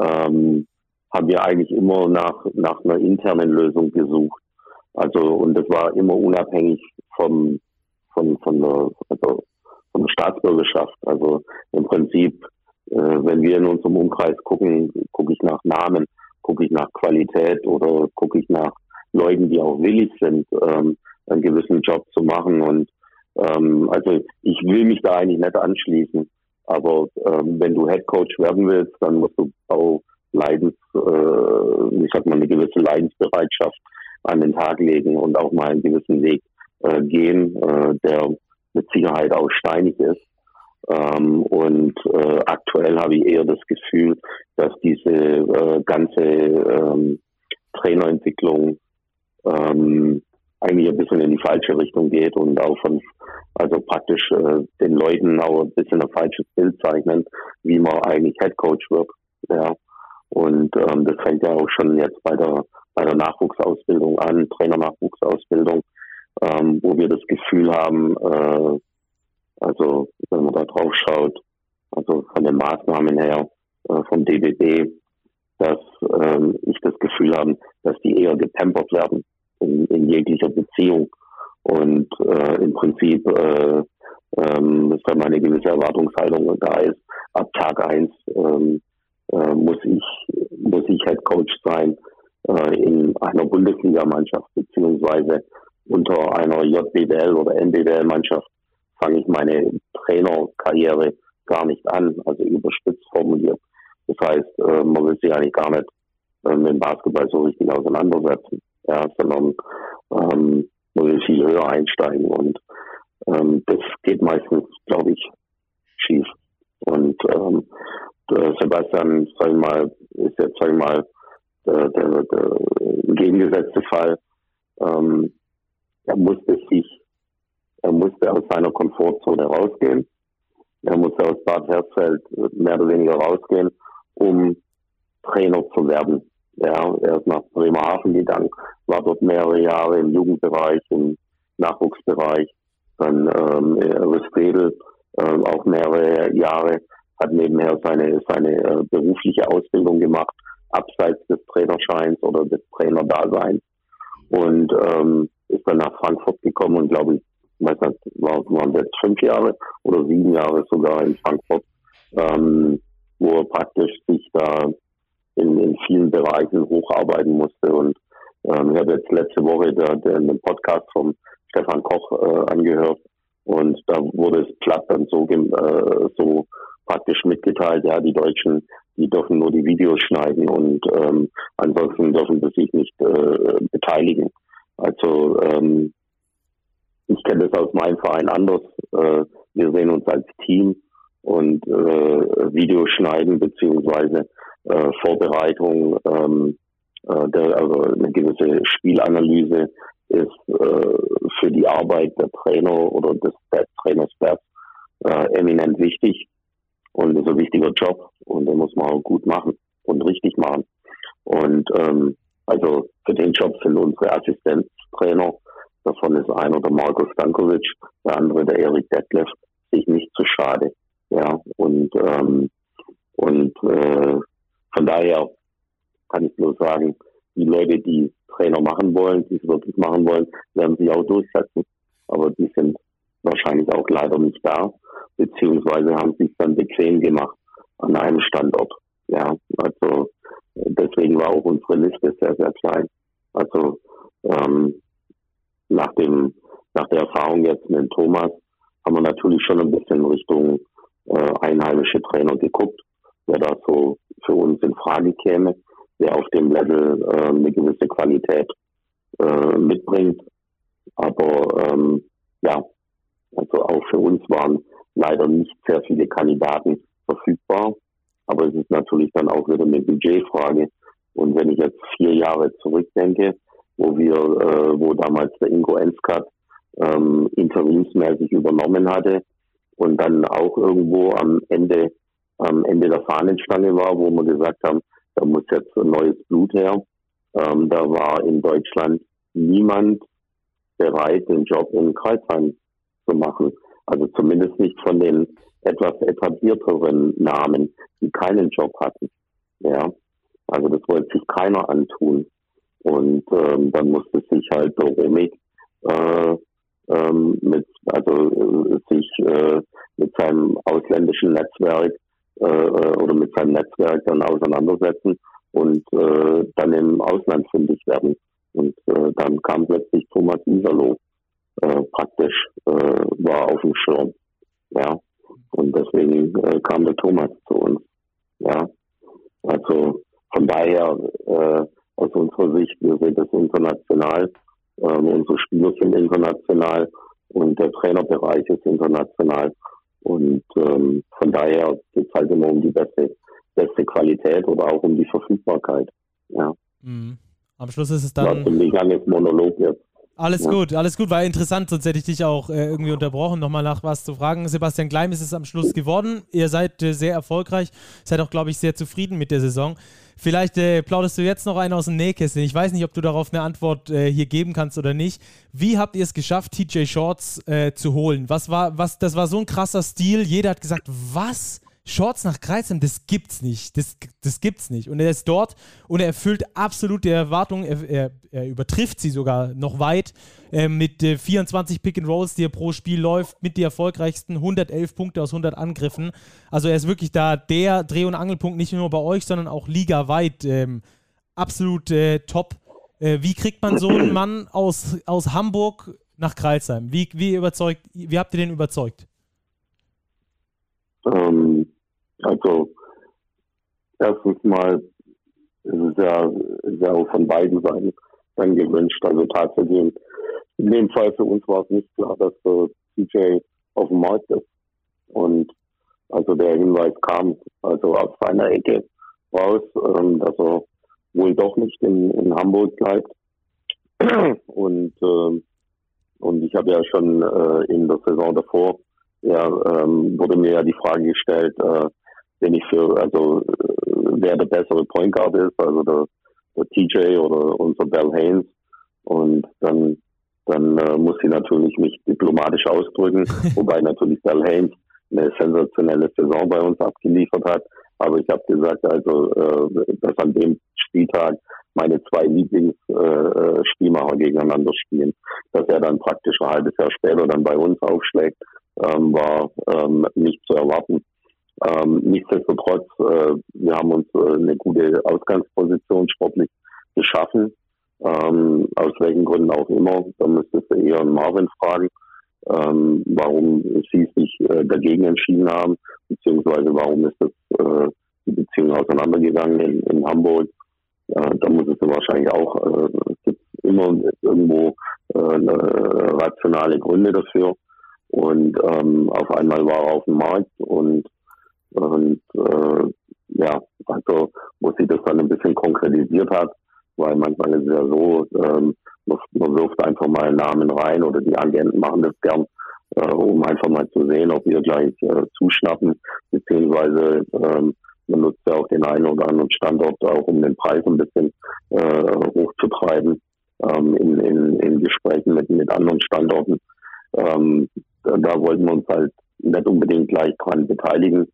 Ähm, haben wir eigentlich immer nach, nach einer internen Lösung gesucht. Also, und das war immer unabhängig vom, von, von, der, also von der Staatsbürgerschaft. Also im Prinzip, äh, wenn wir in unserem Umkreis gucken, gucke ich nach Namen, gucke ich nach Qualität oder gucke ich nach Leuten, die auch willig sind, ähm, einen gewissen Job zu machen. Und ähm, also ich will mich da eigentlich nicht anschließen. Aber ähm, wenn du Head Coach werden willst, dann musst du auch Leidens, äh, ich sag mal, eine gewisse Leidensbereitschaft an den Tag legen und auch mal einen gewissen Weg äh, gehen, äh, der mit Sicherheit auch steinig ist. Ähm, und äh, aktuell habe ich eher das Gefühl, dass diese äh, ganze ähm, Trainerentwicklung ähm, eigentlich ein bisschen in die falsche Richtung geht und auch von, also praktisch äh, den Leuten auch ein bisschen ein falsches Bild zeichnen, wie man eigentlich Head Coach wird. Ja. Und ähm, das fängt ja auch schon jetzt bei der, bei der Nachwuchsausbildung an, Trainernachwuchsausbildung, ähm, wo wir das Gefühl haben, äh, also wenn man da drauf schaut, also von den Maßnahmen her äh, vom DBB, dass ähm, ich das Gefühl habe, dass die eher gepampert werden in, in jeglicher Beziehung und äh, im Prinzip äh, ähm, dass da mal gewisse Erwartungshaltung da ist. Ab Tag eins ähm, äh, muss ich muss ich Head Coach sein äh, in einer Bundesligamannschaft beziehungsweise unter einer JBL oder NBL-Mannschaft fange ich meine Trainerkarriere gar nicht an, also überspitzt formuliert. Das heißt, äh, man will sich eigentlich gar nicht äh, mit dem Basketball so richtig auseinandersetzen, ja, sondern ähm, man will viel höher einsteigen und ähm, das geht meistens, glaube ich, schief. Und ähm, äh, Sebastian, sag ich mal, ist jetzt, sag ich mal, der, der, der entgegengesetzte Fall. Ähm, er musste sich, er musste aus seiner Komfortzone rausgehen. Er musste aus Bad Herzfeld mehr oder weniger rausgehen, um Trainer zu werden. Ja, er ist nach Bremerhaven gegangen, war dort mehrere Jahre im Jugendbereich, im Nachwuchsbereich, dann ähm, Rüstredel äh, auch mehrere Jahre hat nebenher seine, seine äh, berufliche Ausbildung gemacht, abseits des Trainerscheins oder des Trainerdaseins. Und ähm, ist dann nach Frankfurt gekommen und glaube ich, weiß nicht, war, waren jetzt fünf Jahre oder sieben Jahre sogar in Frankfurt, ähm, wo er praktisch sich da in, in vielen Bereichen hocharbeiten musste. Und ähm, ich habe jetzt letzte Woche der, der, den Podcast vom Stefan Koch äh, angehört und da wurde es platt dann so, äh, so praktisch mitgeteilt, ja, die Deutschen, die dürfen nur die Videos schneiden und ähm, ansonsten dürfen sie sich nicht äh, beteiligen. Also ähm, ich kenne das aus meinem Verein anders. Äh, wir sehen uns als Team und äh, Videoschneiden beziehungsweise äh, Vorbereitung, ähm, äh, der, also eine gewisse Spielanalyse ist äh, für die Arbeit der Trainer oder des, Trainers äh, eminent wichtig. Und ist ein wichtiger Job und den muss man auch gut machen und richtig machen. Und ähm, also für den Job sind unsere Assistenztrainer, davon ist einer der Markus Stankovic, der andere der Erik Detlef, sich nicht zu schade. Ja, und, ähm, und äh, von daher kann ich bloß sagen, die Leute, die Trainer machen wollen, die es wirklich machen wollen, werden sich auch durchsetzen. Aber die sind wahrscheinlich auch leider nicht da, beziehungsweise haben sich dann bequem gemacht an einem Standort. Ja, also deswegen war auch unsere Liste sehr, sehr klein. Also ähm, nach dem nach der Erfahrung jetzt mit Thomas haben wir natürlich schon ein bisschen Richtung äh, einheimische Trainer geguckt, wer da so für uns in Frage käme, wer auf dem Level äh, eine gewisse Qualität äh, mitbringt. Aber ähm, ja, also auch für uns waren leider nicht sehr viele Kandidaten verfügbar. Aber es ist natürlich dann auch wieder eine Budgetfrage. Und wenn ich jetzt vier Jahre zurückdenke, wo wir, äh, wo damals der Ingo Enskat ähm, interimsmäßig übernommen hatte und dann auch irgendwo am Ende, am Ende der Fahnenstange war, wo wir gesagt haben, da muss jetzt ein neues Blut her. Ähm, da war in Deutschland niemand bereit, den Job in Kreuzheim zu machen. Also zumindest nicht von den etwas etablierteren Namen, die keinen Job hatten. Ja, also das wollte sich keiner antun. Und ähm, dann musste sich halt der Romig äh, ähm, mit, also äh, sich äh, mit seinem ausländischen Netzwerk äh, äh, oder mit seinem Netzwerk dann auseinandersetzen und äh, dann im Ausland fündig werden. Und äh, dann kam plötzlich Thomas Iserloh äh, praktisch, äh, war auf dem Schirm. Ja. Und deswegen äh, kam der Thomas zu uns. Ja. Also von daher, äh, aus unserer Sicht, wir sehen das international. Ähm, unsere Spieler sind international und der Trainerbereich ist international. Und ähm, von daher geht es halt immer um die beste, beste Qualität oder auch um die Verfügbarkeit. Ja. Mhm. Am Schluss ist es dann. Ist ein langes Monolog jetzt. Alles ja. gut, alles gut, war interessant, sonst hätte ich dich auch äh, irgendwie unterbrochen, nochmal nach was zu fragen. Sebastian Gleim ist es am Schluss geworden. Ihr seid äh, sehr erfolgreich, seid auch, glaube ich, sehr zufrieden mit der Saison. Vielleicht äh, plauderst du jetzt noch einen aus dem Nähkästchen. Ich weiß nicht, ob du darauf eine Antwort äh, hier geben kannst oder nicht. Wie habt ihr es geschafft, TJ Shorts äh, zu holen? Was war, was, das war so ein krasser Stil. Jeder hat gesagt, was? Shorts nach Kreisheim, das gibt's nicht. Das, das gibt's nicht. Und er ist dort und er erfüllt absolut die Erwartungen. Er, er, er übertrifft sie sogar noch weit äh, mit äh, 24 Pick and Rolls, die er pro Spiel läuft, mit die erfolgreichsten 111 Punkte aus 100 Angriffen. Also er ist wirklich da der Dreh- und Angelpunkt, nicht nur bei euch, sondern auch ligaweit ähm, absolut äh, top. Äh, wie kriegt man so einen Mann aus, aus Hamburg nach Kreisheim? Wie, wie, überzeugt, wie habt ihr den überzeugt? Ähm, also erstens mal ist es ja, ist ja auch von beiden Seiten dann gewünscht. Also tatsächlich in dem Fall für uns war es nicht klar, dass der CJ auf dem Markt ist. Und also der Hinweis kam also aus seiner Ecke raus, ähm, dass er wohl doch nicht in, in Hamburg bleibt. Und, äh, und ich habe ja schon äh, in der Saison davor, ja, ähm, wurde mir ja die Frage gestellt, äh, wenn ich für, also äh, wer der bessere Point Guard ist, also der, der TJ oder unser Bell Haynes. Und dann, dann äh, muss ich natürlich mich diplomatisch ausdrücken, wobei natürlich Bell Haynes eine sensationelle Saison bei uns abgeliefert hat. Aber ich habe gesagt, also äh, dass an dem Spieltag meine zwei Lieblingsspielmacher äh, gegeneinander spielen. Dass er dann praktisch ein halbes Jahr später dann bei uns aufschlägt, ähm, war ähm, nicht zu erwarten. Ähm, nichtsdestotrotz, äh, wir haben uns äh, eine gute Ausgangsposition sportlich geschaffen. Ähm, aus welchen Gründen auch immer. Da müsstest du eher Marvin fragen, ähm, warum sie sich äh, dagegen entschieden haben, beziehungsweise warum ist das äh, die Beziehung auseinandergegangen in, in Hamburg. Äh, da muss es wahrscheinlich auch, äh, es gibt immer irgendwo äh, rationale Gründe dafür. Und ähm, auf einmal war er auf dem Markt und und äh, ja, also wo sie das dann ein bisschen konkretisiert hat, weil manchmal ist es ja so, ähm, man, man wirft einfach mal einen Namen rein oder die Agenten machen das gern, äh, um einfach mal zu sehen, ob wir gleich äh, zuschnappen, beziehungsweise ähm, man nutzt ja auch den einen oder anderen Standort auch, um den Preis ein bisschen äh, hochzutreiben ähm, in, in, in Gesprächen mit, mit anderen Standorten. Ähm, da wollten wir uns halt nicht unbedingt gleich dran beteiligen,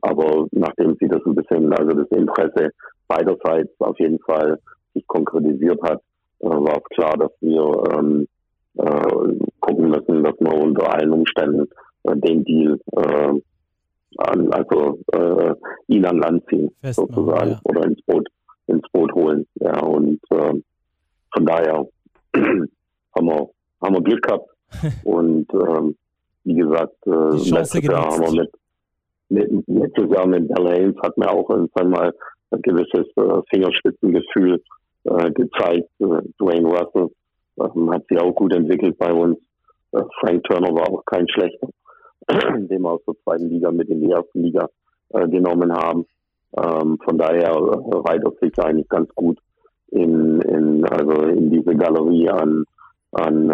aber nachdem sie das ein bisschen, also das Interesse beiderseits auf jeden Fall sich konkretisiert hat, äh, war es klar, dass wir ähm, äh, gucken müssen, dass wir unter allen Umständen äh, den Deal äh, an, also äh, ihn an Land ziehen, Festmachen, sozusagen, ja. oder ins Boot, ins Boot holen. Ja, und äh, von daher haben wir, haben wir Glück gehabt. und ähm, wie gesagt, äh, letztes Jahr mit, mit letztes Jahr mit Alain hat mir auch wir mal ein gewisses äh, Fingerspitzengefühl äh, gezeigt. Äh, Dwayne Russell ähm, hat sich auch gut entwickelt bei uns. Äh, Frank Turner war auch kein schlechter, den wir aus der zweiten Liga mit in die erste Liga äh, genommen haben. Ähm, von daher reiht er sich eigentlich ganz gut in, in, also in diese Galerie an, an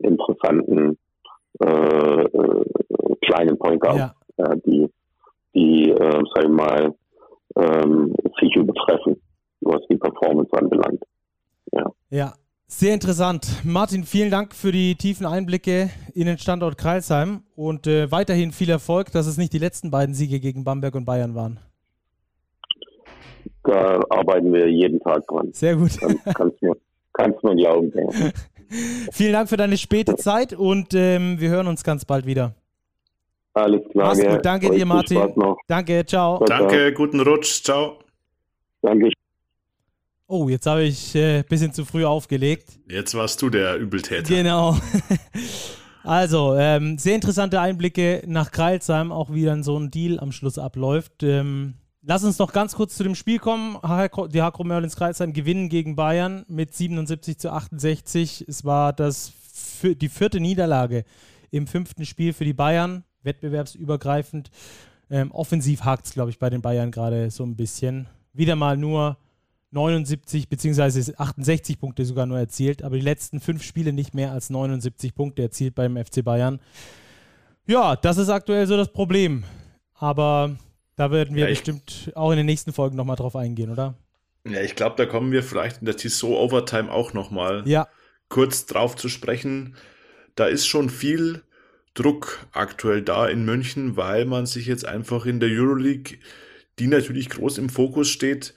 interessanten äh, äh, kleinen Point Guards, ja. äh, die, die äh, sag ich mal, ähm, sich übertreffen, was die Performance anbelangt. Ja. ja, sehr interessant. Martin, vielen Dank für die tiefen Einblicke in den Standort Kreilsheim und äh, weiterhin viel Erfolg, dass es nicht die letzten beiden Siege gegen Bamberg und Bayern waren. Da arbeiten wir jeden Tag dran. Sehr gut. kannst du kannst mir glauben. Vielen Dank für deine späte Zeit und ähm, wir hören uns ganz bald wieder. Alles klar. Mach's gut. Danke dir, Martin. Danke, ciao. ciao Danke, guten Rutsch. Ciao. Danke. Oh, jetzt habe ich ein äh, bisschen zu früh aufgelegt. Jetzt warst du der Übeltäter. Genau. Also, ähm, sehr interessante Einblicke nach Kreilsheim, auch wie dann so ein Deal am Schluss abläuft. Ähm, Lass uns noch ganz kurz zu dem Spiel kommen. Die Hakro Merlins Kreisheim gewinnen gegen Bayern mit 77 zu 68. Es war das, die vierte Niederlage im fünften Spiel für die Bayern, wettbewerbsübergreifend. Ähm, offensiv hakt es, glaube ich, bei den Bayern gerade so ein bisschen. Wieder mal nur 79 bzw. 68 Punkte sogar nur erzielt, aber die letzten fünf Spiele nicht mehr als 79 Punkte erzielt beim FC Bayern. Ja, das ist aktuell so das Problem. Aber da werden wir ja, bestimmt auch in den nächsten Folgen nochmal drauf eingehen, oder? Ja, ich glaube, da kommen wir vielleicht in der Tissot Overtime auch nochmal ja. kurz drauf zu sprechen. Da ist schon viel Druck aktuell da in München, weil man sich jetzt einfach in der Euroleague, die natürlich groß im Fokus steht,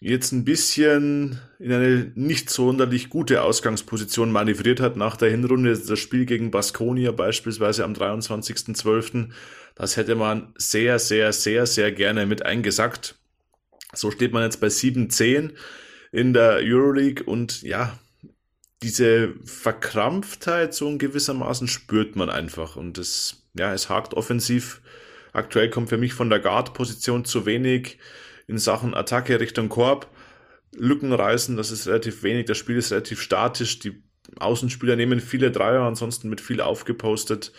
jetzt ein bisschen in eine nicht sonderlich gute Ausgangsposition manövriert hat nach der Hinrunde. Das Spiel gegen Baskonia beispielsweise am 23.12. Das hätte man sehr, sehr, sehr, sehr gerne mit eingesackt. So steht man jetzt bei 7-10 in der Euroleague und ja, diese Verkrampftheit so in gewissermaßen spürt man einfach und es, ja, es hakt offensiv. Aktuell kommt für mich von der Guard-Position zu wenig in Sachen Attacke Richtung Korb. Lücken reißen, das ist relativ wenig. Das Spiel ist relativ statisch. Die Außenspieler nehmen viele Dreier, ansonsten mit viel aufgepostet.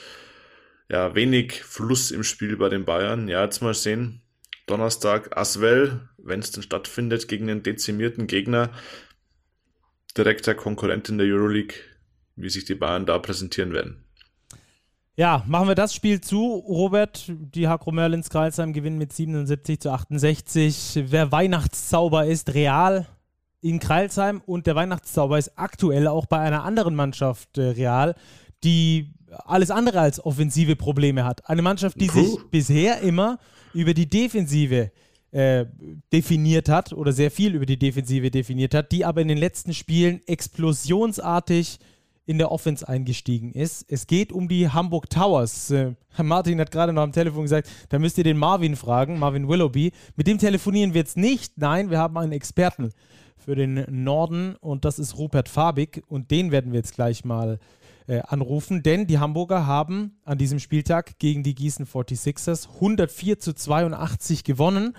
Ja, wenig Fluss im Spiel bei den Bayern. Ja, jetzt mal sehen. Donnerstag Aswell, wenn es denn stattfindet, gegen einen dezimierten Gegner. Direkter Konkurrent in der Euroleague, wie sich die Bayern da präsentieren werden. Ja, machen wir das Spiel zu. Robert, die Hakro Merlins Kreisheim gewinnen mit 77 zu 68. Wer Weihnachtszauber ist, real in Kreilsheim und der Weihnachtszauber ist aktuell auch bei einer anderen Mannschaft äh, real, die alles andere als offensive Probleme hat. Eine Mannschaft, die sich bisher immer über die Defensive äh, definiert hat oder sehr viel über die Defensive definiert hat, die aber in den letzten Spielen explosionsartig in der Offense eingestiegen ist. Es geht um die Hamburg Towers. Äh, Martin hat gerade noch am Telefon gesagt, da müsst ihr den Marvin fragen, Marvin Willoughby. Mit dem telefonieren wir jetzt nicht. Nein, wir haben einen Experten für den Norden und das ist Rupert Fabig und den werden wir jetzt gleich mal äh, anrufen, denn die Hamburger haben an diesem Spieltag gegen die Gießen 46ers 104 zu 82 gewonnen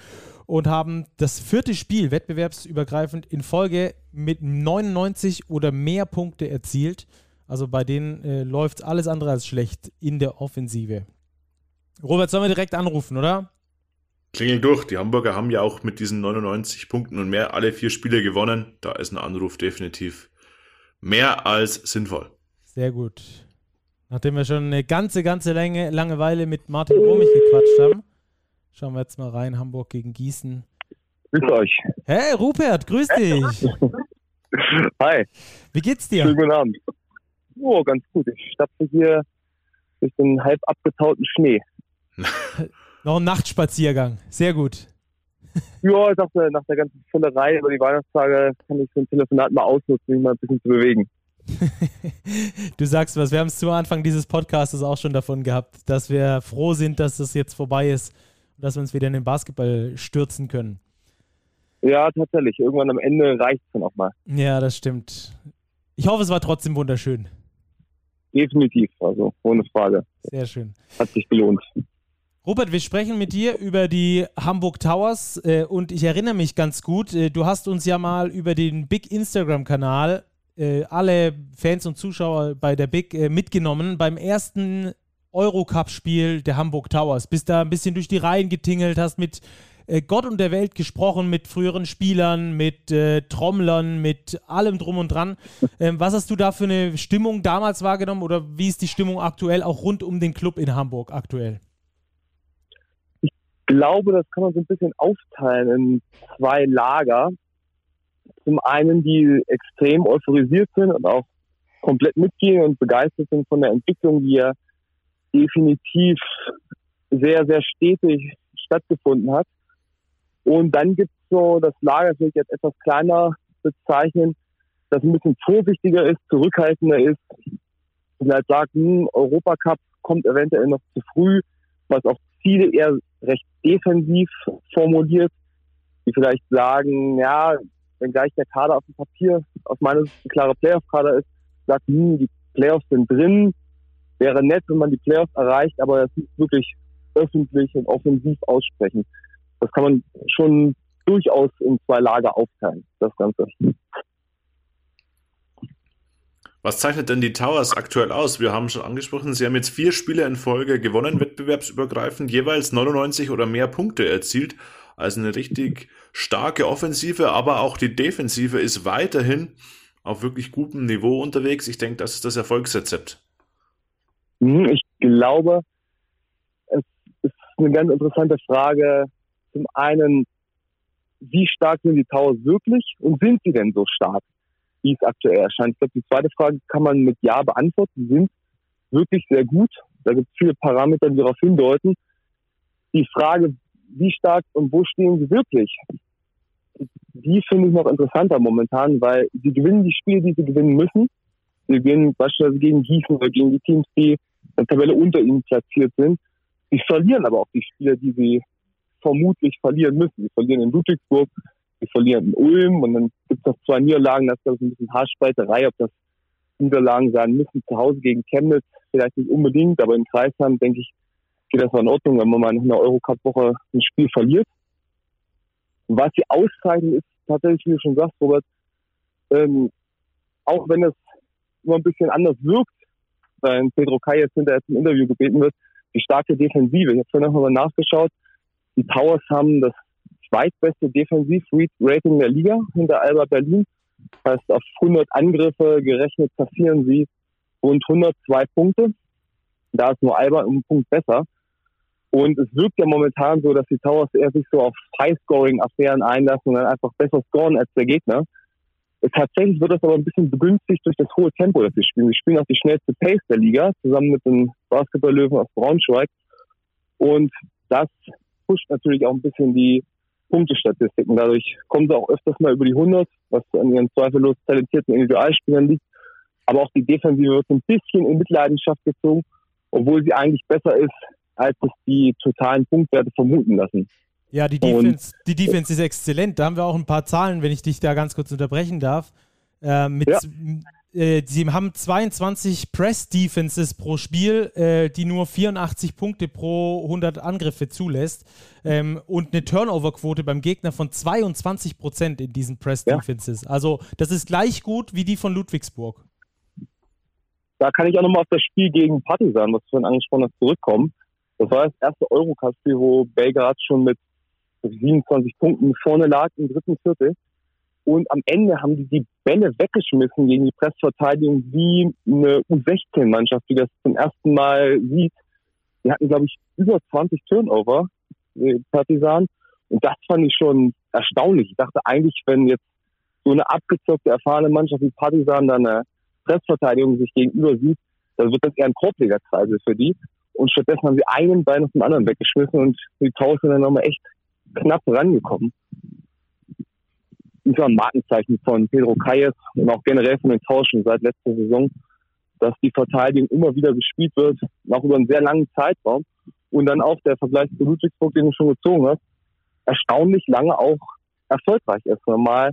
und haben das vierte Spiel wettbewerbsübergreifend in Folge mit 99 oder mehr Punkte erzielt. Also bei denen äh, läuft alles andere als schlecht in der Offensive. Robert, sollen wir direkt anrufen, oder? Klingel durch. Die Hamburger haben ja auch mit diesen 99 Punkten und mehr alle vier Spiele gewonnen. Da ist ein Anruf definitiv mehr als sinnvoll. Sehr gut. Nachdem wir schon eine ganze, ganze Länge, Langeweile mit Martin Romich gequatscht haben, Schauen wir jetzt mal rein. Hamburg gegen Gießen. Grüß euch. Hey, Rupert, grüß dich. Hi. Wie geht's dir? Schönen guten Abend. Oh, ganz gut. Ich stapfe hier durch den halb abgetauten Schnee. Noch ein Nachtspaziergang. Sehr gut. ja, ich dachte, nach der ganzen Füllerei über die Weihnachtstage kann ich so ein Telefonat mal ausnutzen, mich mal ein bisschen zu bewegen. du sagst was, wir haben es zu Anfang dieses Podcasts auch schon davon gehabt, dass wir froh sind, dass das jetzt vorbei ist und dass wir uns wieder in den Basketball stürzen können. Ja, tatsächlich. Irgendwann am Ende reicht es dann auch mal. Ja, das stimmt. Ich hoffe, es war trotzdem wunderschön. Definitiv, also ohne Frage. Sehr schön. Hat sich gelohnt. Robert, wir sprechen mit dir über die Hamburg Towers äh, und ich erinnere mich ganz gut, äh, du hast uns ja mal über den Big Instagram-Kanal äh, alle Fans und Zuschauer bei der Big äh, mitgenommen beim ersten Eurocup-Spiel der Hamburg Towers. Bist da ein bisschen durch die Reihen getingelt, hast mit äh, Gott und der Welt gesprochen, mit früheren Spielern, mit äh, Trommlern, mit allem drum und dran. Ähm, was hast du da für eine Stimmung damals wahrgenommen oder wie ist die Stimmung aktuell auch rund um den Club in Hamburg aktuell? glaube, das kann man so ein bisschen aufteilen in zwei Lager. Zum einen, die extrem euphorisiert sind und auch komplett mitgehen und begeistert sind von der Entwicklung, die ja definitiv sehr, sehr stetig stattgefunden hat. Und dann gibt es so das Lager, das will ich jetzt etwas kleiner bezeichnen, das ein bisschen vorsichtiger ist, zurückhaltender ist halt sagt, hm, Europacup kommt eventuell noch zu früh, was auch Ziele eher recht defensiv formuliert, die vielleicht sagen, ja, wenn gleich der Kader auf dem Papier aus meiner Sicht ein klarer Playoff-Kader ist, sagt, hm, die Playoffs sind drin, wäre nett, wenn man die Playoffs erreicht, aber das ist wirklich öffentlich und offensiv aussprechen. Das kann man schon durchaus in zwei Lager aufteilen, das Ganze. Was zeichnet denn die Towers aktuell aus? Wir haben schon angesprochen, sie haben jetzt vier Spiele in Folge gewonnen, wettbewerbsübergreifend, jeweils 99 oder mehr Punkte erzielt. Also eine richtig starke Offensive, aber auch die Defensive ist weiterhin auf wirklich gutem Niveau unterwegs. Ich denke, das ist das Erfolgsrezept. Mhm, ich glaube, es ist eine ganz interessante Frage. Zum einen, wie stark sind die Towers wirklich und sind sie denn so stark? Wie es aktuell erscheint. Ich glaube, die zweite Frage kann man mit Ja beantworten. Sie sind wirklich sehr gut. Da gibt es viele Parameter, die darauf hindeuten. Die Frage, wie stark und wo stehen sie wirklich, die finde ich noch interessanter momentan, weil sie gewinnen die Spiele, die sie gewinnen müssen. Sie gewinnen beispielsweise gegen Gießen oder gegen die Teams, die in der Tabelle unter ihnen platziert sind. Sie verlieren aber auch die Spiele, die sie vermutlich verlieren müssen. Sie verlieren in Ludwigsburg, die verlieren in Ulm und dann gibt es noch zwei Niederlagen, das ist ein bisschen Haarspalterei, ob das Niederlagen sein müssen, zu Hause gegen Chemnitz, vielleicht nicht unbedingt, aber in Kreisheim, denke ich, geht das in Ordnung, wenn man mal in einer Eurocup-Woche ein Spiel verliert. Und was sie auszeichnen, ist tatsächlich, wie du schon sagst, Robert, ähm, auch wenn es immer ein bisschen anders wirkt, weil Pedro Kai jetzt hinterher zum Interview gebeten wird, die starke Defensive. Ich habe vorhin noch mal nachgeschaut. Die Towers haben das zweitbeste Defensiv-Rating der Liga hinter Alba Berlin. Das heißt, auf 100 Angriffe gerechnet kassieren sie rund 102 Punkte. Da ist nur Alba um Punkt besser. Und es wirkt ja momentan so, dass die Towers eher sich so auf High-Scoring-Affären einlassen und dann einfach besser scoren als der Gegner. Tatsächlich wird das aber ein bisschen begünstigt durch das hohe Tempo, das sie spielen. Sie spielen auch die schnellste Pace der Liga, zusammen mit den Basketball-Löwen aus Braunschweig. Und das pusht natürlich auch ein bisschen die Punktestatistiken. Dadurch kommen sie auch öfters mal über die 100, was an ihren zweifellos talentierten Individualspielern liegt. Aber auch die Defensive wird ein bisschen in Mitleidenschaft gezogen, obwohl sie eigentlich besser ist, als es die totalen Punktwerte vermuten lassen. Ja, die Defense, die Defense ist exzellent. Da haben wir auch ein paar Zahlen, wenn ich dich da ganz kurz unterbrechen darf. Äh, mit ja sie haben 22 Press-Defenses pro Spiel, äh, die nur 84 Punkte pro 100 Angriffe zulässt ähm, und eine Turnover-Quote beim Gegner von 22 Prozent in diesen Press-Defenses. Ja. Also das ist gleich gut wie die von Ludwigsburg. Da kann ich auch nochmal auf das Spiel gegen Partisan, was du vorhin angesprochen hast, zurückkommen. Das war das erste Eurocup-Spiel, wo Belgrad schon mit 27 Punkten vorne lag im dritten Viertel. Und am Ende haben die die Bälle weggeschmissen gegen die Pressverteidigung wie eine U16-Mannschaft, die das zum ersten Mal sieht. Die hatten, glaube ich, über 20 Turnover, die Partisan. Und das fand ich schon erstaunlich. Ich dachte eigentlich, wenn jetzt so eine abgezockte, erfahrene Mannschaft wie Partisan dann eine Pressverteidigung sich gegenüber sieht, dann wird das eher ein Korblegerkreisel für die. Und stattdessen haben sie einen Bein auf dem anderen weggeschmissen und die Taus sind dann nochmal echt knapp rangekommen. Das war ein Markenzeichen von Pedro Calles und auch generell von den Tauschen seit letzter Saison, dass die Verteidigung immer wieder gespielt wird, auch über einen sehr langen Zeitraum. Und dann auch der Vergleich zu Ludwigsburg, den du schon gezogen hast, erstaunlich lange auch erfolgreich ist. Normal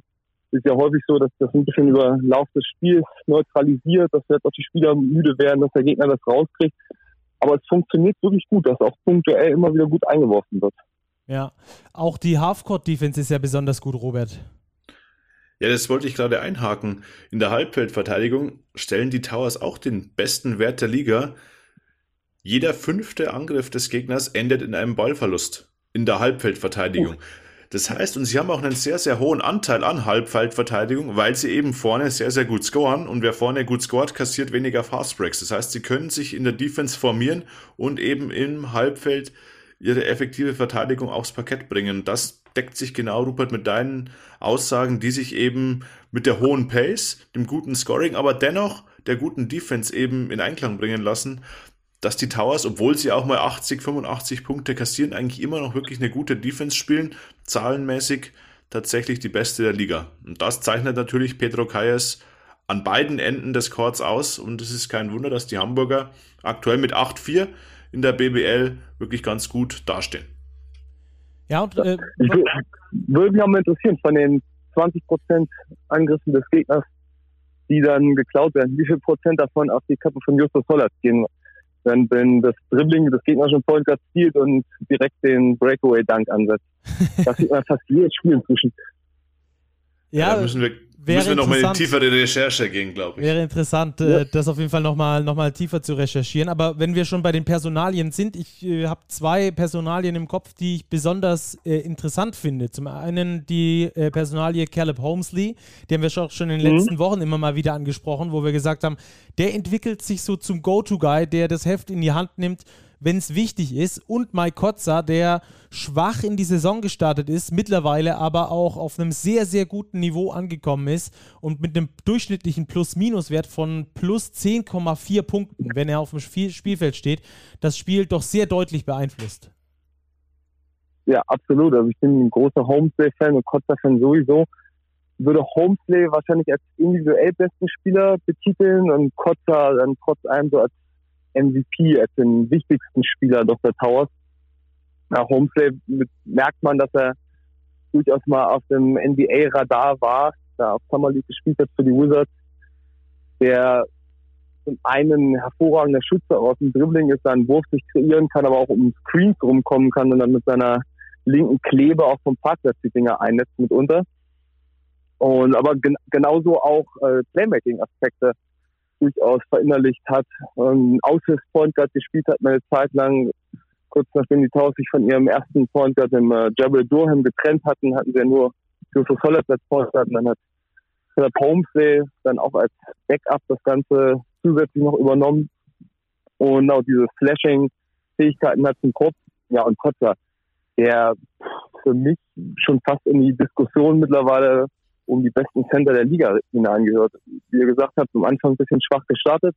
ist ja häufig so, dass das ein bisschen über Lauf des Spiels neutralisiert, dass jetzt auch die Spieler müde werden, dass der Gegner das rauskriegt. Aber es funktioniert wirklich gut, dass auch punktuell immer wieder gut eingeworfen wird. Ja, auch die Halfcourt-Defense ist ja besonders gut, Robert. Ja, das wollte ich gerade einhaken. In der Halbfeldverteidigung stellen die Towers auch den besten Wert der Liga. Jeder fünfte Angriff des Gegners endet in einem Ballverlust in der Halbfeldverteidigung. Uh. Das heißt, und sie haben auch einen sehr, sehr hohen Anteil an Halbfeldverteidigung, weil sie eben vorne sehr, sehr gut scoren und wer vorne gut scoret, kassiert weniger Fastbreaks. Das heißt, sie können sich in der Defense formieren und eben im Halbfeld ihre effektive Verteidigung aufs Parkett bringen. Das deckt sich genau, Rupert, mit deinen Aussagen, die sich eben mit der hohen Pace, dem guten Scoring, aber dennoch der guten Defense eben in Einklang bringen lassen dass die Towers, obwohl sie auch mal 80, 85 Punkte kassieren, eigentlich immer noch wirklich eine gute Defense spielen, zahlenmäßig tatsächlich die beste der Liga. Und das zeichnet natürlich Pedro Calles an beiden Enden des Courts aus und es ist kein Wunder, dass die Hamburger aktuell mit 8-4 in der BBL wirklich ganz gut dastehen. Ja, und äh, würde mich auch mal interessieren, von den 20% Angriffen des Gegners, die dann geklaut werden, wie viel Prozent davon auf die Kappe von Justus Hollert gehen? wenn, wenn das Dribbling des gegnerischen Point Guard zielt und direkt den Breakaway-Dunk ansetzt. Das sieht man fast jedes Spiel inzwischen. Ja, ja müssen wir Müssen wir nochmal in tiefere Recherche gehen, glaube ich. Wäre interessant, äh, ja. das auf jeden Fall nochmal noch mal tiefer zu recherchieren. Aber wenn wir schon bei den Personalien sind, ich äh, habe zwei Personalien im Kopf, die ich besonders äh, interessant finde. Zum einen die äh, Personalie Caleb Holmesley, die haben wir schon in den mhm. letzten Wochen immer mal wieder angesprochen, wo wir gesagt haben, der entwickelt sich so zum Go-To-Guy, der das Heft in die Hand nimmt wenn es wichtig ist. Und Mike Kotzer, der schwach in die Saison gestartet ist, mittlerweile aber auch auf einem sehr, sehr guten Niveau angekommen ist und mit einem durchschnittlichen Plus-Minus-Wert von plus 10,4 Punkten, wenn er auf dem Spiel Spielfeld steht, das Spiel doch sehr deutlich beeinflusst. Ja, absolut. Also ich bin ein großer Homesley-Fan und Kotzer-Fan sowieso. Würde Homesley wahrscheinlich als individuell besten Spieler betiteln und Kotzer dann trotz allem so als MVP, als den wichtigsten Spieler Dr. Towers. Nach Homesley merkt man, dass er durchaus mal auf dem NBA-Radar war, da auf Summer League gespielt hat für die Wizards, der zum einen hervorragender Schütze aus dem Dribbling ist, seinen Wurf sich kreieren kann, aber auch um Screens rumkommen kann und dann mit seiner linken Klebe auch vom Parkplatz die Dinger einnetzt mitunter. Und aber gen genauso auch äh, Playmaking-Aspekte durchaus verinnerlicht hat. Ähm, Aushilfs-Point Guard gespielt hat eine Zeit lang. Kurz nachdem die Towers sich von ihrem ersten Point Guard, dem äh, Jabal Durham, getrennt hatten, hatten sie ja nur Joseph Hollert als Point Guard. Und dann hat Philip Holmesley dann auch als Backup das Ganze zusätzlich noch übernommen. Und auch diese Flashing-Fähigkeiten hat zum Kopf. Ja, und Kotzer, der für mich schon fast in die Diskussion mittlerweile um die besten Center der Liga hineingehört. Wie ihr gesagt habt, am Anfang ein bisschen schwach gestartet,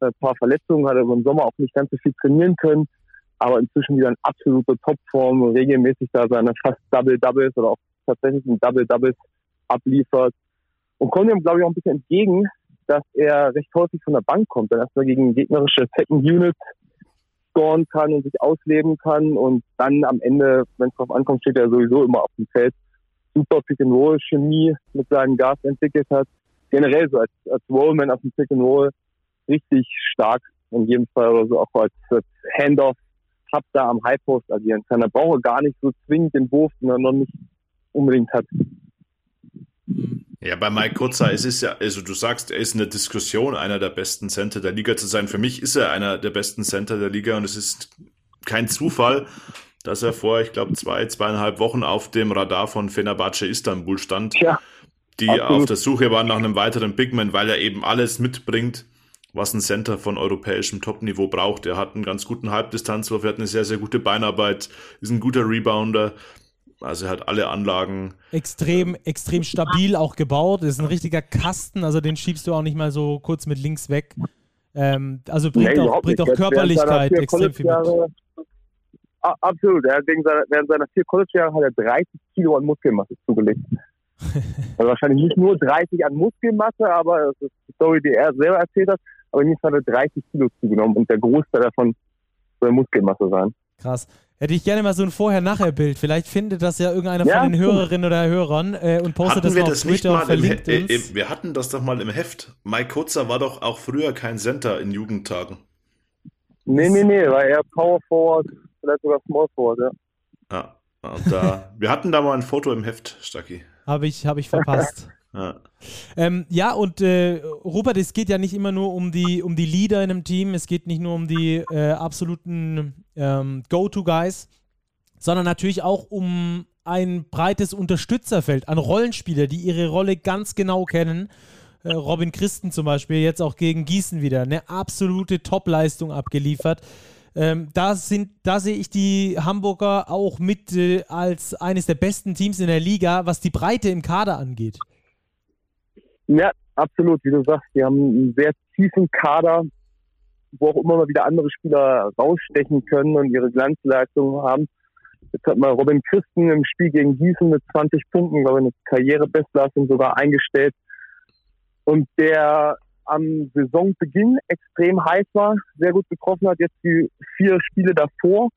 ein paar Verletzungen, hat er im Sommer auch nicht ganz so viel trainieren können, aber inzwischen wieder in absolute Topform, regelmäßig da seine fast Double-Doubles oder auch tatsächlich ein Double-Doubles abliefert. Und kommt ihm, glaube ich, auch ein bisschen entgegen, dass er recht häufig von der Bank kommt, dann erstmal gegen gegnerische Second Units scoren kann und sich ausleben kann. Und dann am Ende, wenn es drauf ankommt, steht er sowieso immer auf dem Feld super Pick and Roll Chemie mit seinem Gas entwickelt hat. Generell so als, als Rollman auf dem Pick and Roll richtig stark in jedem Fall oder so auch als, als Handoff Hub da am High Post agieren kann. Da braucht er gar nicht so zwingend den Wurf, den er noch nicht unbedingt hat. Ja, bei Mike Kurzer ist es ja, also du sagst, er ist in der Diskussion, einer der besten Center der Liga zu sein. Für mich ist er einer der besten Center der Liga und es ist kein Zufall, dass er vor, ich glaube, zwei, zweieinhalb Wochen auf dem Radar von Fenerbahce Istanbul stand, ja, die absolut. auf der Suche waren nach einem weiteren Bigman, weil er eben alles mitbringt, was ein Center von europäischem Topniveau braucht. Er hat einen ganz guten Halbdistanzwurf, er hat eine sehr, sehr gute Beinarbeit, ist ein guter Rebounder. Also er hat alle Anlagen. Extrem, extrem stabil auch gebaut. Ist ein richtiger Kasten, also den schiebst du auch nicht mal so kurz mit links weg. Ähm, also bringt nee, auch, bringt auch Körperlichkeit extrem viel mit. Absolut. Er hat wegen seiner, während seiner vier College-Jahre hat er 30 Kilo an Muskelmasse zugelegt. also wahrscheinlich nicht nur 30 an Muskelmasse, aber das ist die Story, die er selber erzählt hat. Aber in jedem Fall hat er 30 Kilo zugenommen und der Großteil davon soll Muskelmasse sein. Krass. Hätte ich gerne mal so ein Vorher-Nachher-Bild. Vielleicht findet das ja irgendeiner ja, von den Hörerinnen oder Hörern äh, und postet hatten das wir auf das Twitter und verlinkt im, äh, Wir hatten das doch mal im Heft. Mike Kurzer war doch auch früher kein Center in Jugendtagen. Nee, nee, nee, war eher Power Forward, vielleicht sogar Small Forward, ja. Ja, und da, wir hatten da mal ein Foto im Heft, Stacki. Habe ich, hab ich verpasst. Ja. Ähm, ja, und äh, Robert, es geht ja nicht immer nur um die, um die Leader in einem Team, es geht nicht nur um die äh, absoluten ähm, Go-To-Guys, sondern natürlich auch um ein breites Unterstützerfeld an Rollenspieler, die ihre Rolle ganz genau kennen. Äh, Robin Christen zum Beispiel, jetzt auch gegen Gießen wieder, eine absolute Top-Leistung abgeliefert. Ähm, da, sind, da sehe ich die Hamburger auch mit äh, als eines der besten Teams in der Liga, was die Breite im Kader angeht. Ja, absolut. Wie du sagst, die haben einen sehr tiefen Kader, wo auch immer mal wieder andere Spieler rausstechen können und ihre Glanzleistungen haben. Jetzt hat mal Robin Christen im Spiel gegen Gießen mit 20 Punkten, glaube ich, eine Karrierebestleistung sogar eingestellt. Und der am Saisonbeginn extrem heiß war, sehr gut getroffen hat, jetzt die vier Spiele davor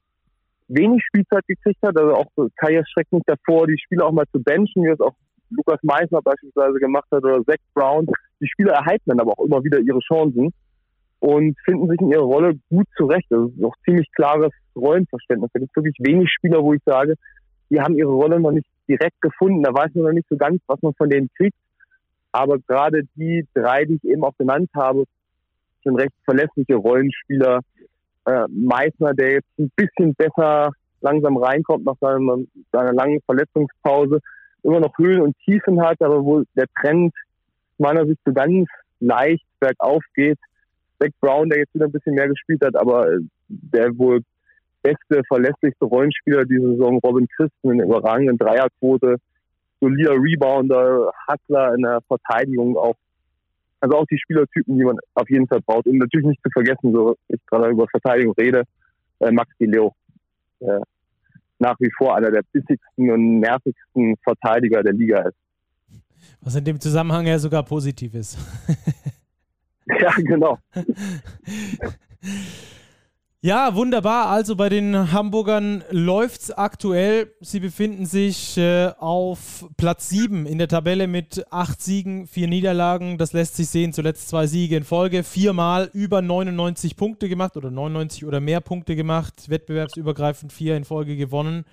wenig Spielzeit gekriegt hat, also auch karrierestreckend davor, die Spieler auch mal zu benchen, wie es auch Lukas Meissner beispielsweise gemacht hat oder Zach Brown. Die Spieler erhalten dann aber auch immer wieder ihre Chancen und finden sich in ihrer Rolle gut zurecht. Das ist auch ziemlich klares Rollenverständnis. Da gibt es wirklich wenig Spieler, wo ich sage, die haben ihre Rolle noch nicht direkt gefunden. Da weiß man noch nicht so ganz, was man von denen kriegt. Aber gerade die drei, die ich eben auch genannt habe, sind recht verlässliche Rollenspieler. Äh, Meissner, der jetzt ein bisschen besser langsam reinkommt nach seiner, seiner langen Verletzungspause, immer noch Höhen und Tiefen hat, aber wo der Trend meiner Sicht so ganz leicht bergauf geht. Zach Brown, der jetzt wieder ein bisschen mehr gespielt hat, aber der wohl beste, verlässlichste Rollenspieler diese Saison, Robin Christen, in überragenden Dreierquote, solider Rebounder, Hustler in der Verteidigung auch. Also auch die Spielertypen, die man auf jeden Fall braucht. Und natürlich nicht zu vergessen, so ich gerade über Verteidigung rede, äh, Max Di Leo. Äh, nach wie vor einer der bissigsten und nervigsten Verteidiger der Liga ist. Was in dem Zusammenhang ja sogar positiv ist. ja, genau. Ja, wunderbar. Also bei den Hamburgern läuft es aktuell. Sie befinden sich äh, auf Platz 7 in der Tabelle mit 8 Siegen, 4 Niederlagen. Das lässt sich sehen. Zuletzt zwei Siege in Folge. Viermal über 99 Punkte gemacht oder 99 oder mehr Punkte gemacht. Wettbewerbsübergreifend vier in Folge gewonnen.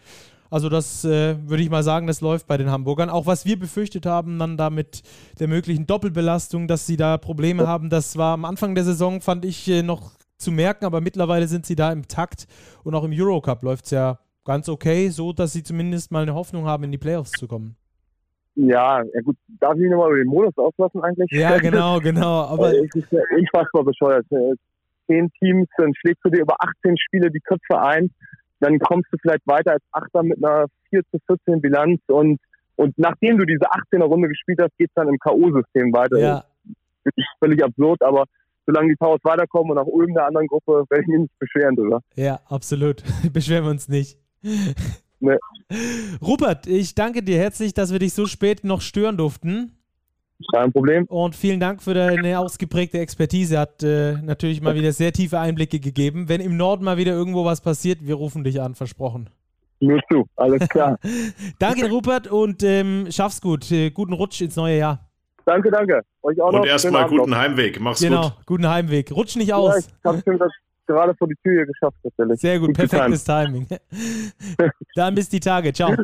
Also das äh, würde ich mal sagen, das läuft bei den Hamburgern. Auch was wir befürchtet haben, dann da mit der möglichen Doppelbelastung, dass sie da Probleme haben, das war am Anfang der Saison, fand ich äh, noch zu merken, aber mittlerweile sind sie da im Takt und auch im Eurocup läuft es ja ganz okay, so dass sie zumindest mal eine Hoffnung haben, in die Playoffs zu kommen. Ja, ja gut, darf ich nochmal über den Modus auslassen eigentlich? Ja, genau, genau. Aber ich, ich war mal bescheuert. Zehn Teams, dann schlägst du dir über 18 Spiele die Köpfe ein, dann kommst du vielleicht weiter als Achter mit einer 4 zu 14 Bilanz und, und nachdem du diese 18er Runde gespielt hast, geht es dann im K.O.-System weiter. Ja. Das ist völlig absurd, aber solange die Towers weiterkommen und auch Ulm der anderen Gruppe, werde ich mich nicht beschweren drüber. Ja, absolut. Beschweren wir uns nicht. Nee. Rupert, ich danke dir herzlich, dass wir dich so spät noch stören durften. Kein Problem. Und vielen Dank für deine ausgeprägte Expertise. Hat äh, natürlich mal wieder sehr tiefe Einblicke gegeben. Wenn im Norden mal wieder irgendwo was passiert, wir rufen dich an, versprochen. Nur zu, alles klar. danke, Rupert, und ähm, schaff's gut. Äh, guten Rutsch ins neue Jahr. Danke, danke. Euch auch Und erstmal guten noch. Heimweg. Mach's genau, gut. Genau, guten Heimweg. Rutsch nicht aus. Ja, ich habe schon das gerade vor die Tür hier geschafft, natürlich. Sehr gut, gut perfektes Timing. Dann bis die Tage. Ciao.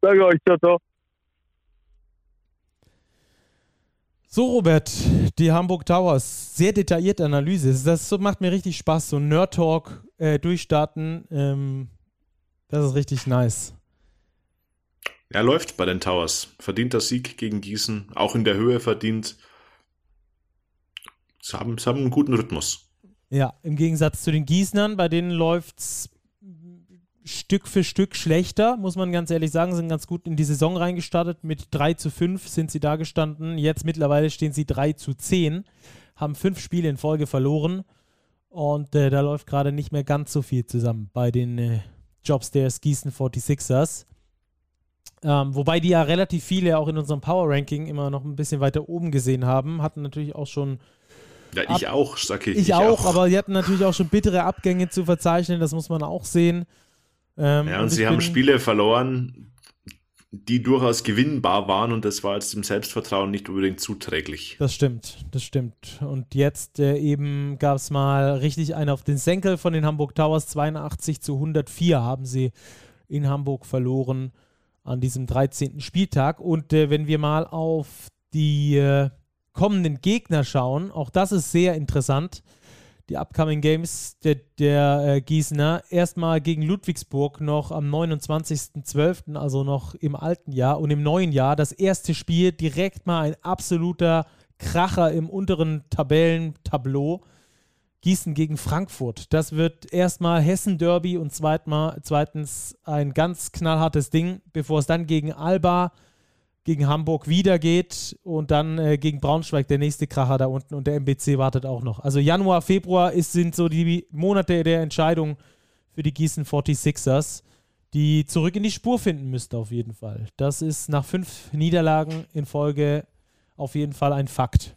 Danke euch. Ciao, ciao. So, Robert, die Hamburg Towers, sehr detaillierte Analyse. Das macht mir richtig Spaß, so Nerd Talk äh, durchstarten. Ähm, das ist richtig nice. Er läuft bei den Towers. Verdient das Sieg gegen Gießen. Auch in der Höhe verdient. Sie haben, sie haben einen guten Rhythmus. Ja, im Gegensatz zu den Gießnern, bei denen läuft es Stück für Stück schlechter, muss man ganz ehrlich sagen, sind ganz gut in die Saison reingestartet. Mit 3 zu 5 sind sie da gestanden. Jetzt mittlerweile stehen sie 3 zu 10, haben fünf Spiele in Folge verloren Und äh, da läuft gerade nicht mehr ganz so viel zusammen bei den äh, Jobs der Gießen 46ers. Ähm, wobei die ja relativ viele auch in unserem Power Ranking immer noch ein bisschen weiter oben gesehen haben. Hatten natürlich auch schon. Ja, ich Ab auch, sag ich. Ich, ich auch, auch, aber die hatten natürlich auch schon bittere Abgänge zu verzeichnen, das muss man auch sehen. Ähm, ja, und, und sie haben Spiele verloren, die durchaus gewinnbar waren und das war jetzt dem Selbstvertrauen nicht unbedingt zuträglich. Das stimmt, das stimmt. Und jetzt äh, eben gab es mal richtig einen auf den Senkel von den Hamburg Towers. 82 zu 104 haben sie in Hamburg verloren an diesem 13. Spieltag. Und äh, wenn wir mal auf die äh, kommenden Gegner schauen, auch das ist sehr interessant die Upcoming Games der, der äh, Gießener. Erstmal gegen Ludwigsburg noch am 29.12., also noch im alten Jahr. Und im neuen Jahr das erste Spiel direkt mal ein absoluter Kracher im unteren Tabellentableau. Gießen gegen Frankfurt. Das wird erstmal Hessen-Derby und zweitens ein ganz knallhartes Ding, bevor es dann gegen Alba gegen Hamburg wieder geht und dann äh, gegen Braunschweig der nächste Kracher da unten und der MBC wartet auch noch. Also Januar, Februar ist, sind so die Monate der Entscheidung für die Gießen 46ers, die zurück in die Spur finden müsste auf jeden Fall. Das ist nach fünf Niederlagen in Folge auf jeden Fall ein Fakt.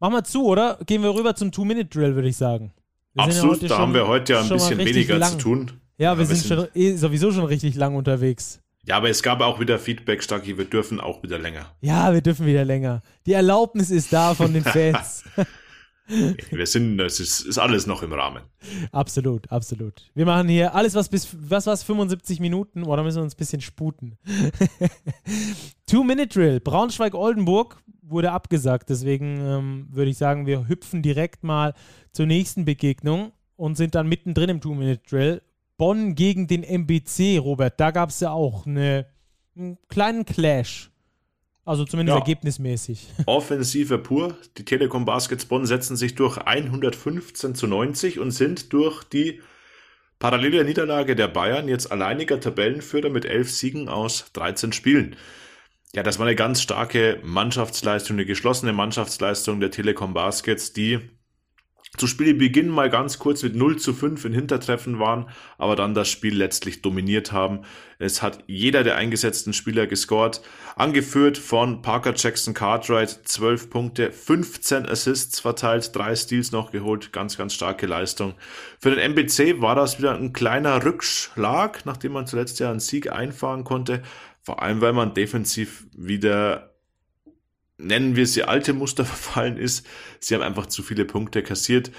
Machen wir zu, oder? Gehen wir rüber zum Two-Minute-Drill, würde ich sagen. Wir Absolut, ja da haben wir heute ja ein bisschen weniger lang. zu tun. Ja, ja wir sind schon, eh, sowieso schon richtig lang unterwegs. Ja, aber es gab auch wieder Feedback, Starky, wir dürfen auch wieder länger. Ja, wir dürfen wieder länger. Die Erlaubnis ist da von den Fans. wir sind, es ist, ist, alles noch im Rahmen. Absolut, absolut. Wir machen hier alles, was bis, was war's, 75 Minuten, oder müssen wir uns ein bisschen sputen. Two-Minute-Drill. Braunschweig-Oldenburg wurde abgesagt, deswegen ähm, würde ich sagen, wir hüpfen direkt mal zur nächsten Begegnung und sind dann mittendrin im Two-Minute-Drill. Bonn gegen den MBC, Robert, da gab es ja auch eine, einen kleinen Clash. Also zumindest ja. ergebnismäßig. Offensive pur. Die Telekom Baskets Bonn setzen sich durch 115 zu 90 und sind durch die parallele Niederlage der Bayern jetzt alleiniger Tabellenführer mit elf Siegen aus 13 Spielen. Ja, das war eine ganz starke Mannschaftsleistung, eine geschlossene Mannschaftsleistung der Telekom Baskets, die zu Spielbeginn mal ganz kurz mit 0 zu 5 in Hintertreffen waren, aber dann das Spiel letztlich dominiert haben. Es hat jeder der eingesetzten Spieler gescored, angeführt von Parker Jackson Cartwright, 12 Punkte, 15 Assists verteilt, drei Steals noch geholt, ganz, ganz starke Leistung. Für den MBC war das wieder ein kleiner Rückschlag, nachdem man zuletzt ja einen Sieg einfahren konnte, vor allem weil man defensiv wieder nennen wir sie alte Muster verfallen ist. Sie haben einfach zu viele Punkte kassiert.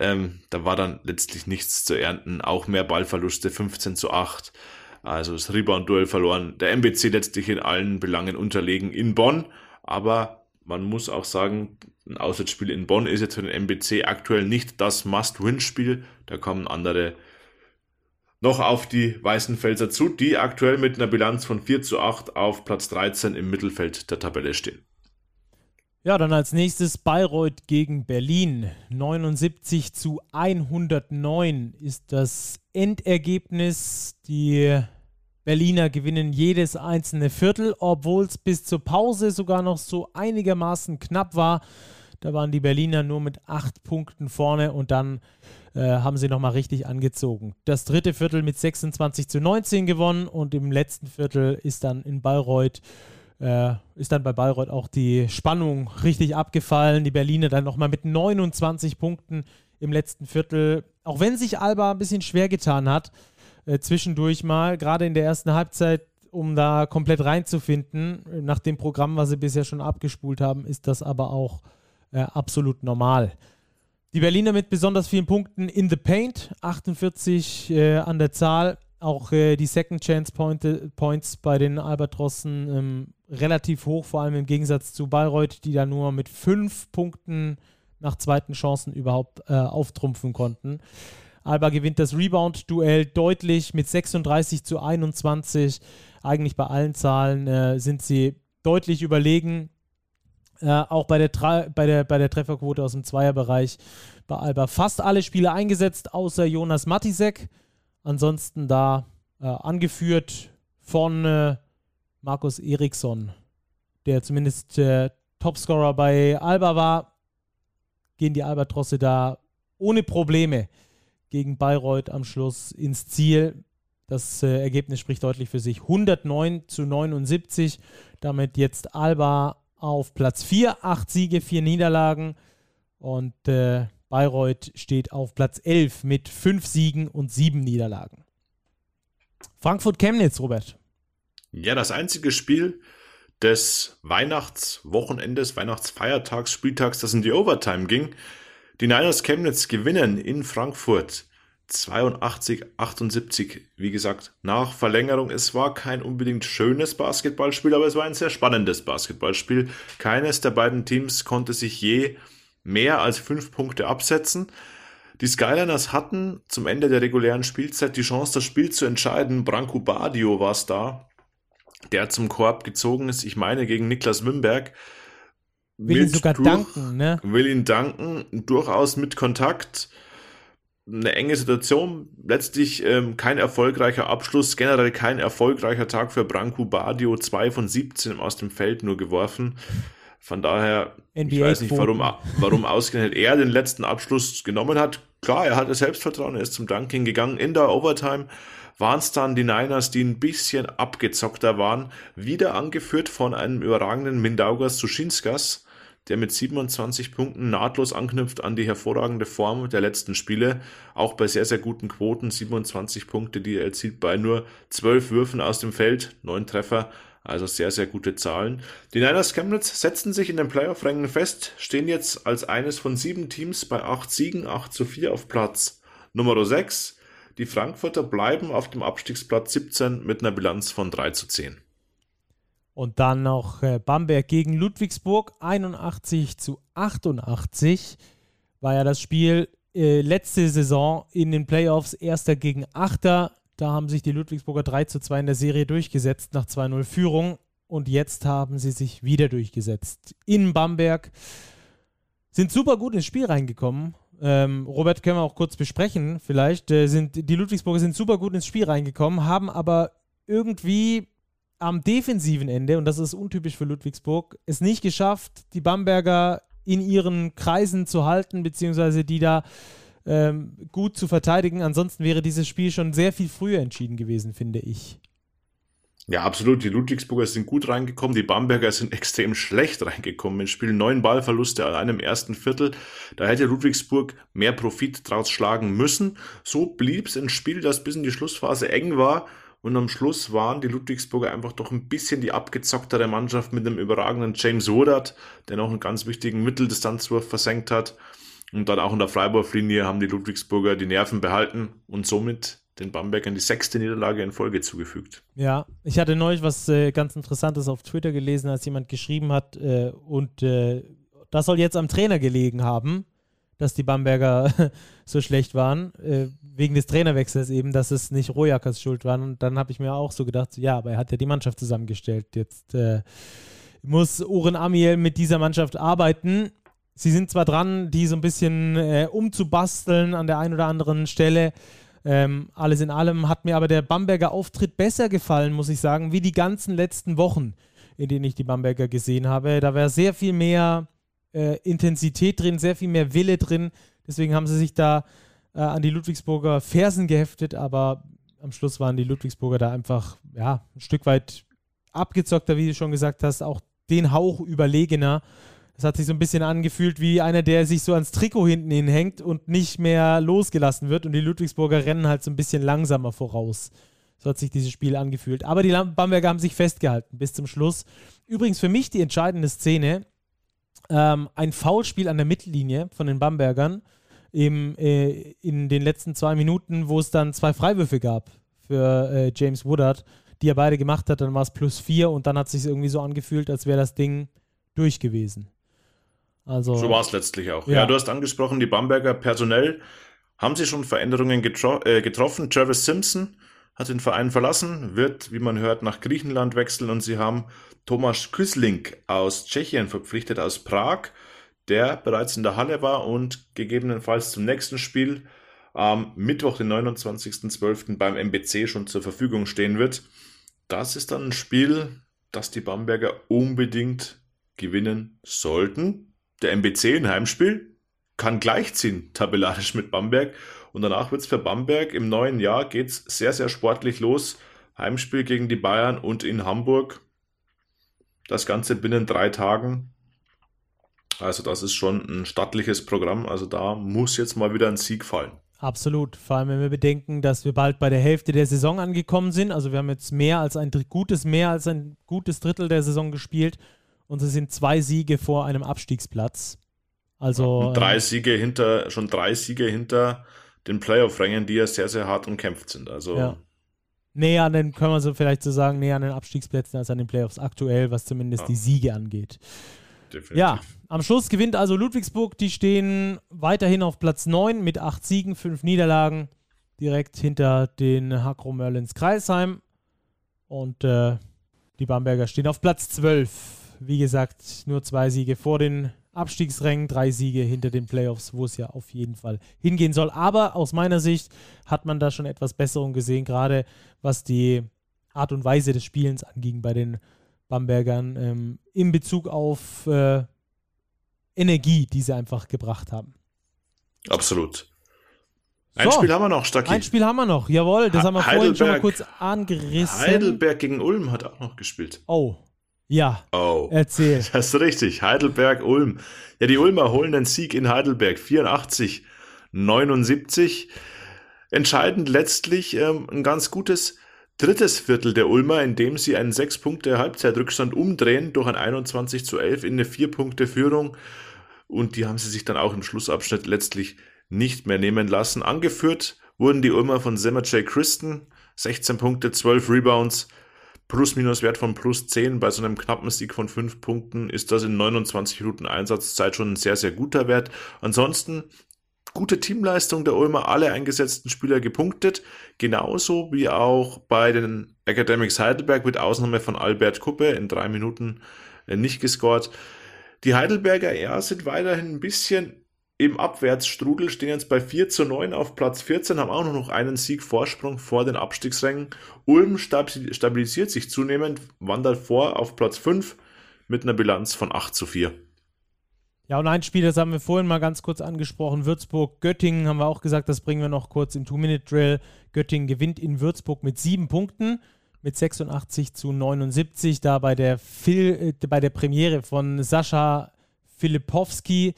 Ähm, da war dann letztlich nichts zu ernten. Auch mehr Ballverluste, 15 zu 8. Also das Rebound-Duell verloren. Der MBC letztlich in allen Belangen unterlegen in Bonn. Aber man muss auch sagen, ein Auswärtsspiel in Bonn ist jetzt für den MBC aktuell nicht das Must-Win-Spiel. Da kommen andere noch auf die Weißen Felser zu, die aktuell mit einer Bilanz von 4 zu 8 auf Platz 13 im Mittelfeld der Tabelle stehen. Ja, dann als nächstes Bayreuth gegen Berlin. 79 zu 109 ist das Endergebnis. Die Berliner gewinnen jedes einzelne Viertel, obwohl es bis zur Pause sogar noch so einigermaßen knapp war. Da waren die Berliner nur mit acht Punkten vorne und dann äh, haben sie nochmal richtig angezogen. Das dritte Viertel mit 26 zu 19 gewonnen und im letzten Viertel ist dann in Bayreuth äh, ist dann bei Bayreuth auch die Spannung richtig abgefallen. Die Berliner dann nochmal mit 29 Punkten im letzten Viertel, auch wenn sich Alba ein bisschen schwer getan hat, äh, zwischendurch mal, gerade in der ersten Halbzeit, um da komplett reinzufinden. Nach dem Programm, was sie bisher schon abgespult haben, ist das aber auch äh, absolut normal. Die Berliner mit besonders vielen Punkten in the Paint, 48 äh, an der Zahl. Auch äh, die Second Chance Point, Points bei den Albatrossen ähm, relativ hoch, vor allem im Gegensatz zu Bayreuth, die da nur mit fünf Punkten nach zweiten Chancen überhaupt äh, auftrumpfen konnten. Alba gewinnt das Rebound-Duell deutlich mit 36 zu 21. Eigentlich bei allen Zahlen äh, sind sie deutlich überlegen. Äh, auch bei der, bei, der, bei der Trefferquote aus dem Zweierbereich bei Alba fast alle Spieler eingesetzt, außer Jonas Matisek. Ansonsten da äh, angeführt von äh, Markus Eriksson, der zumindest äh, Topscorer bei Alba war. gehen die Albatrosse da ohne Probleme gegen Bayreuth am Schluss ins Ziel. Das äh, Ergebnis spricht deutlich für sich. 109 zu 79. Damit jetzt Alba auf Platz 4. Acht Siege, vier Niederlagen. Und äh, Bayreuth steht auf Platz 11 mit fünf Siegen und sieben Niederlagen. Frankfurt-Chemnitz, Robert. Ja, das einzige Spiel des Weihnachtswochenendes, Weihnachtsfeiertags, Spieltags, das in die Overtime ging. Die Niners Chemnitz gewinnen in Frankfurt 82, 78, wie gesagt, nach Verlängerung. Es war kein unbedingt schönes Basketballspiel, aber es war ein sehr spannendes Basketballspiel. Keines der beiden Teams konnte sich je mehr als fünf Punkte absetzen. Die Skyliners hatten zum Ende der regulären Spielzeit die Chance, das Spiel zu entscheiden. Branko Badio war es da, der zum Korb gezogen ist. Ich meine gegen Niklas Wimberg. Will ihn sogar durch, danken, ne? Will ihn danken, durchaus mit Kontakt eine enge Situation. Letztlich ähm, kein erfolgreicher Abschluss, generell kein erfolgreicher Tag für Branko Badio. Zwei von 17 aus dem Feld nur geworfen. Von daher, NBA ich weiß nicht, warum, warum ausgerechnet er den letzten Abschluss genommen hat. Klar, er hatte Selbstvertrauen, er ist zum Dunking gegangen. In der Overtime waren es dann die Niners, die ein bisschen abgezockter waren. Wieder angeführt von einem überragenden Mindaugas Suschinskas der mit 27 Punkten nahtlos anknüpft an die hervorragende Form der letzten Spiele. Auch bei sehr, sehr guten Quoten. 27 Punkte, die er erzielt bei nur 12 Würfen aus dem Feld, 9 Treffer. Also sehr, sehr gute Zahlen. Die Niners Chemnitz setzten sich in den Playoff-Rängen fest, stehen jetzt als eines von sieben Teams bei 8 Siegen, 8 zu 4 auf Platz Nummer 6. Die Frankfurter bleiben auf dem Abstiegsplatz 17 mit einer Bilanz von 3 zu 10. Und dann noch äh, Bamberg gegen Ludwigsburg, 81 zu 88 war ja das Spiel äh, letzte Saison in den Playoffs, erster gegen Achter. Da haben sich die Ludwigsburger 3 zu 2 in der Serie durchgesetzt nach 2-0 Führung. Und jetzt haben sie sich wieder durchgesetzt. In Bamberg sind super gut ins Spiel reingekommen. Ähm, Robert können wir auch kurz besprechen. Vielleicht äh, sind die Ludwigsburger sind super gut ins Spiel reingekommen, haben aber irgendwie am defensiven Ende, und das ist untypisch für Ludwigsburg, es nicht geschafft, die Bamberger in ihren Kreisen zu halten, beziehungsweise die da ähm, gut zu verteidigen. Ansonsten wäre dieses Spiel schon sehr viel früher entschieden gewesen, finde ich. Ja, absolut. Die Ludwigsburger sind gut reingekommen. Die Bamberger sind extrem schlecht reingekommen. Im Spiel neun Ballverluste an einem ersten Viertel. Da hätte Ludwigsburg mehr Profit draus schlagen müssen. So blieb es ein Spiel, das bis in die Schlussphase eng war. Und am Schluss waren die Ludwigsburger einfach doch ein bisschen die abgezocktere Mannschaft mit dem überragenden James Woodard, der noch einen ganz wichtigen Mitteldistanzwurf versenkt hat. Und dann auch in der Freiwurflinie haben die Ludwigsburger die Nerven behalten und somit den Bambergern die sechste Niederlage in Folge zugefügt. Ja, ich hatte neulich was äh, ganz Interessantes auf Twitter gelesen, als jemand geschrieben hat, äh, und äh, das soll jetzt am Trainer gelegen haben dass die Bamberger so schlecht waren, äh, wegen des Trainerwechsels eben, dass es nicht Rojakers Schuld war. Und dann habe ich mir auch so gedacht, ja, aber er hat ja die Mannschaft zusammengestellt. Jetzt äh, muss Oren Amiel mit dieser Mannschaft arbeiten. Sie sind zwar dran, die so ein bisschen äh, umzubasteln an der einen oder anderen Stelle. Ähm, alles in allem hat mir aber der Bamberger Auftritt besser gefallen, muss ich sagen, wie die ganzen letzten Wochen, in denen ich die Bamberger gesehen habe. Da war sehr viel mehr äh, Intensität drin, sehr viel mehr Wille drin. Deswegen haben sie sich da äh, an die Ludwigsburger Fersen geheftet, aber am Schluss waren die Ludwigsburger da einfach ja, ein Stück weit abgezockter, wie du schon gesagt hast, auch den Hauch überlegener. Es hat sich so ein bisschen angefühlt wie einer, der sich so ans Trikot hinten hinhängt und nicht mehr losgelassen wird. Und die Ludwigsburger rennen halt so ein bisschen langsamer voraus. So hat sich dieses Spiel angefühlt. Aber die Bamberger haben sich festgehalten bis zum Schluss. Übrigens für mich die entscheidende Szene ähm, ein Foulspiel an der Mittellinie von den Bambergern im, äh, in den letzten zwei Minuten, wo es dann zwei Freiwürfe gab für äh, James Woodard, die er beide gemacht hat. Dann war es plus vier und dann hat es sich irgendwie so angefühlt, als wäre das Ding durch gewesen. Also, so war es letztlich auch. Ja. ja. du hast angesprochen, die Bamberger personell haben sie schon Veränderungen getro äh, getroffen. Travis Simpson hat den Verein verlassen, wird, wie man hört, nach Griechenland wechseln und sie haben Thomas Küsling aus Tschechien verpflichtet, aus Prag, der bereits in der Halle war und gegebenenfalls zum nächsten Spiel am Mittwoch, den 29.12. beim MBC schon zur Verfügung stehen wird. Das ist dann ein Spiel, das die Bamberger unbedingt gewinnen sollten. Der MBC ein Heimspiel, kann gleichziehen, tabellarisch mit Bamberg. Und danach wird es für Bamberg im neuen Jahr geht's sehr, sehr sportlich los. Heimspiel gegen die Bayern und in Hamburg. Das Ganze binnen drei Tagen. Also das ist schon ein stattliches Programm. Also da muss jetzt mal wieder ein Sieg fallen. Absolut. Vor allem, wenn wir bedenken, dass wir bald bei der Hälfte der Saison angekommen sind. Also wir haben jetzt mehr als ein gutes, mehr als ein gutes Drittel der Saison gespielt. Und es sind zwei Siege vor einem Abstiegsplatz. Also. drei ähm, Siege hinter, schon drei Siege hinter den Playoff-Rängen, die ja sehr, sehr hart umkämpft sind. Also. Ja. Näher an den, können wir so vielleicht so sagen, näher an den Abstiegsplätzen als an den Playoffs aktuell, was zumindest ja. die Siege angeht. Definitiv. Ja, am Schluss gewinnt also Ludwigsburg. Die stehen weiterhin auf Platz 9 mit 8 Siegen, 5 Niederlagen. Direkt hinter den Hakro Merlins Kreisheim. Und äh, die Bamberger stehen auf Platz 12. Wie gesagt, nur zwei Siege vor den Abstiegsrängen, drei Siege hinter den Playoffs, wo es ja auf jeden Fall hingehen soll. Aber aus meiner Sicht hat man da schon etwas Besserung gesehen, gerade was die Art und Weise des Spielens anging bei den Bambergern ähm, in Bezug auf äh, Energie, die sie einfach gebracht haben. Absolut. Ein so, Spiel haben wir noch, Stacki. Ein Spiel haben wir noch, jawohl. Das haben wir vorhin schon mal kurz angerissen. Heidelberg gegen Ulm hat auch noch gespielt. Oh, ja. Oh. Erzähl. Das ist richtig. Heidelberg, Ulm. Ja, die Ulmer holen den Sieg in Heidelberg. 84, 79. Entscheidend letztlich ähm, ein ganz gutes drittes Viertel der Ulmer, in dem sie einen 6 Punkte Halbzeitrückstand umdrehen durch ein 21 zu 11 in eine 4 Punkte Führung. Und die haben sie sich dann auch im Schlussabschnitt letztlich nicht mehr nehmen lassen. Angeführt wurden die Ulmer von Semmer J. Christen. 16 Punkte, 12 Rebounds, Plus-Minus-Wert von plus 10 bei so einem knappen Sieg von 5 Punkten ist das in 29 Minuten Einsatzzeit schon ein sehr, sehr guter Wert. Ansonsten gute Teamleistung der Ulmer, alle eingesetzten Spieler gepunktet, genauso wie auch bei den Academics Heidelberg mit Ausnahme von Albert Kuppe in drei Minuten äh, nicht gescored. Die Heidelberger ja, sind weiterhin ein bisschen im Abwärtsstrudel, stehen jetzt bei 4 zu 9 auf Platz 14, haben auch noch einen Sieg Vorsprung vor den Abstiegsrängen. Ulm stabilisiert sich zunehmend, wandert vor auf Platz 5 mit einer Bilanz von 8 zu 4. Ja, und ein Spiel, das haben wir vorhin mal ganz kurz angesprochen. Würzburg, Göttingen haben wir auch gesagt, das bringen wir noch kurz im Two-Minute-Drill. Göttingen gewinnt in Würzburg mit sieben Punkten, mit 86 zu 79. Da bei der, Phil, äh, bei der Premiere von Sascha Filipowski.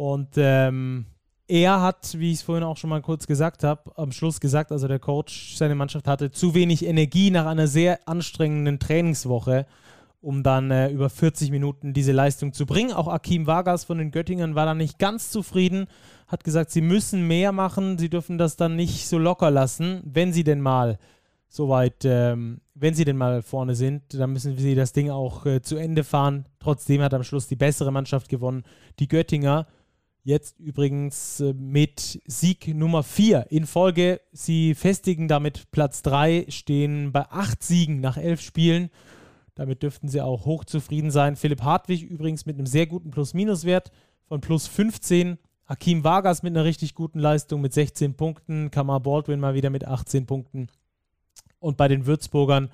Und ähm, er hat, wie ich es vorhin auch schon mal kurz gesagt habe, am Schluss gesagt, also der Coach, seine Mannschaft hatte zu wenig Energie nach einer sehr anstrengenden Trainingswoche um dann äh, über 40 Minuten diese Leistung zu bringen. Auch Akim Vargas von den Göttingern war da nicht ganz zufrieden, hat gesagt, sie müssen mehr machen, sie dürfen das dann nicht so locker lassen, wenn sie denn mal soweit, ähm, wenn sie denn mal vorne sind, dann müssen sie das Ding auch äh, zu Ende fahren. Trotzdem hat am Schluss die bessere Mannschaft gewonnen, die Göttinger. Jetzt übrigens äh, mit Sieg Nummer 4 in Folge. Sie festigen damit Platz 3, stehen bei 8 Siegen nach 11 Spielen damit dürften sie auch hochzufrieden sein. Philipp Hartwig übrigens mit einem sehr guten Plus-Minus-Wert von plus 15. Hakim Vargas mit einer richtig guten Leistung mit 16 Punkten. Kamar Baldwin mal wieder mit 18 Punkten. Und bei den Würzburgern,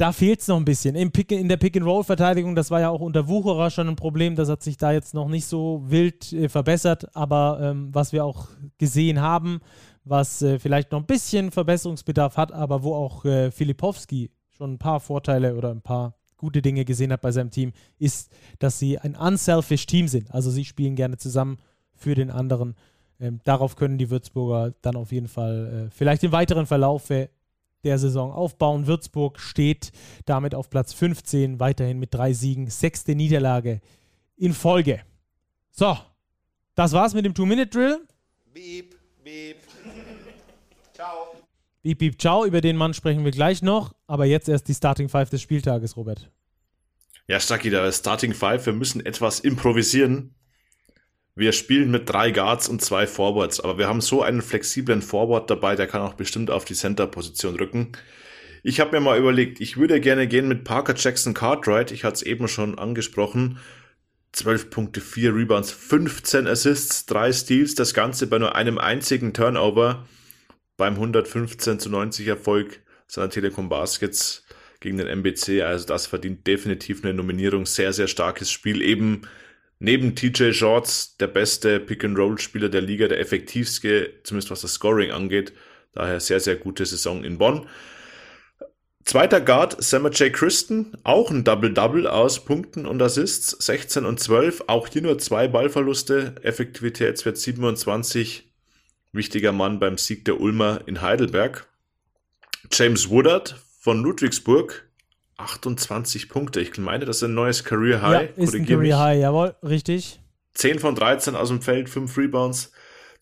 da fehlt es noch ein bisschen. Pick, in der Pick-and-Roll-Verteidigung, das war ja auch unter Wucherer schon ein Problem. Das hat sich da jetzt noch nicht so wild äh, verbessert. Aber ähm, was wir auch gesehen haben, was äh, vielleicht noch ein bisschen Verbesserungsbedarf hat, aber wo auch äh, Filipowski schon ein paar Vorteile oder ein paar gute Dinge gesehen hat bei seinem Team, ist, dass sie ein unselfish Team sind. Also sie spielen gerne zusammen für den anderen. Ähm, darauf können die Würzburger dann auf jeden Fall äh, vielleicht im weiteren Verlauf der Saison aufbauen. Würzburg steht damit auf Platz 15, weiterhin mit drei Siegen, sechste Niederlage in Folge. So, das war's mit dem Two-Minute-Drill. Beep, beep. Ciao. Beep, beep, ciao. Über den Mann sprechen wir gleich noch. Aber jetzt erst die Starting Five des Spieltages, Robert. Ja, Stacki, der Starting Five. Wir müssen etwas improvisieren. Wir spielen mit drei Guards und zwei Forwards. Aber wir haben so einen flexiblen Forward dabei, der kann auch bestimmt auf die Center-Position rücken. Ich habe mir mal überlegt, ich würde gerne gehen mit Parker Jackson Cartwright. Ich hatte es eben schon angesprochen. 12 Punkte, 4 Rebounds, 15 Assists, 3 Steals. Das Ganze bei nur einem einzigen Turnover beim 115 zu 90 Erfolg seiner Telekom Baskets gegen den MBC. Also das verdient definitiv eine Nominierung. Sehr, sehr starkes Spiel. Eben neben TJ Shorts der beste Pick-and-Roll-Spieler der Liga, der effektivste, zumindest was das Scoring angeht. Daher sehr, sehr gute Saison in Bonn. Zweiter Guard, Sammer J. Christen, auch ein Double-Double aus Punkten und Assists, 16 und 12, auch hier nur zwei Ballverluste, Effektivitätswert 27, wichtiger Mann beim Sieg der Ulmer in Heidelberg. James Woodard von Ludwigsburg, 28 Punkte. Ich meine, das ist ein neues Career High. Ja, ist ein Career mich. High, jawohl, richtig. 10 von 13 aus dem Feld, 5 Rebounds.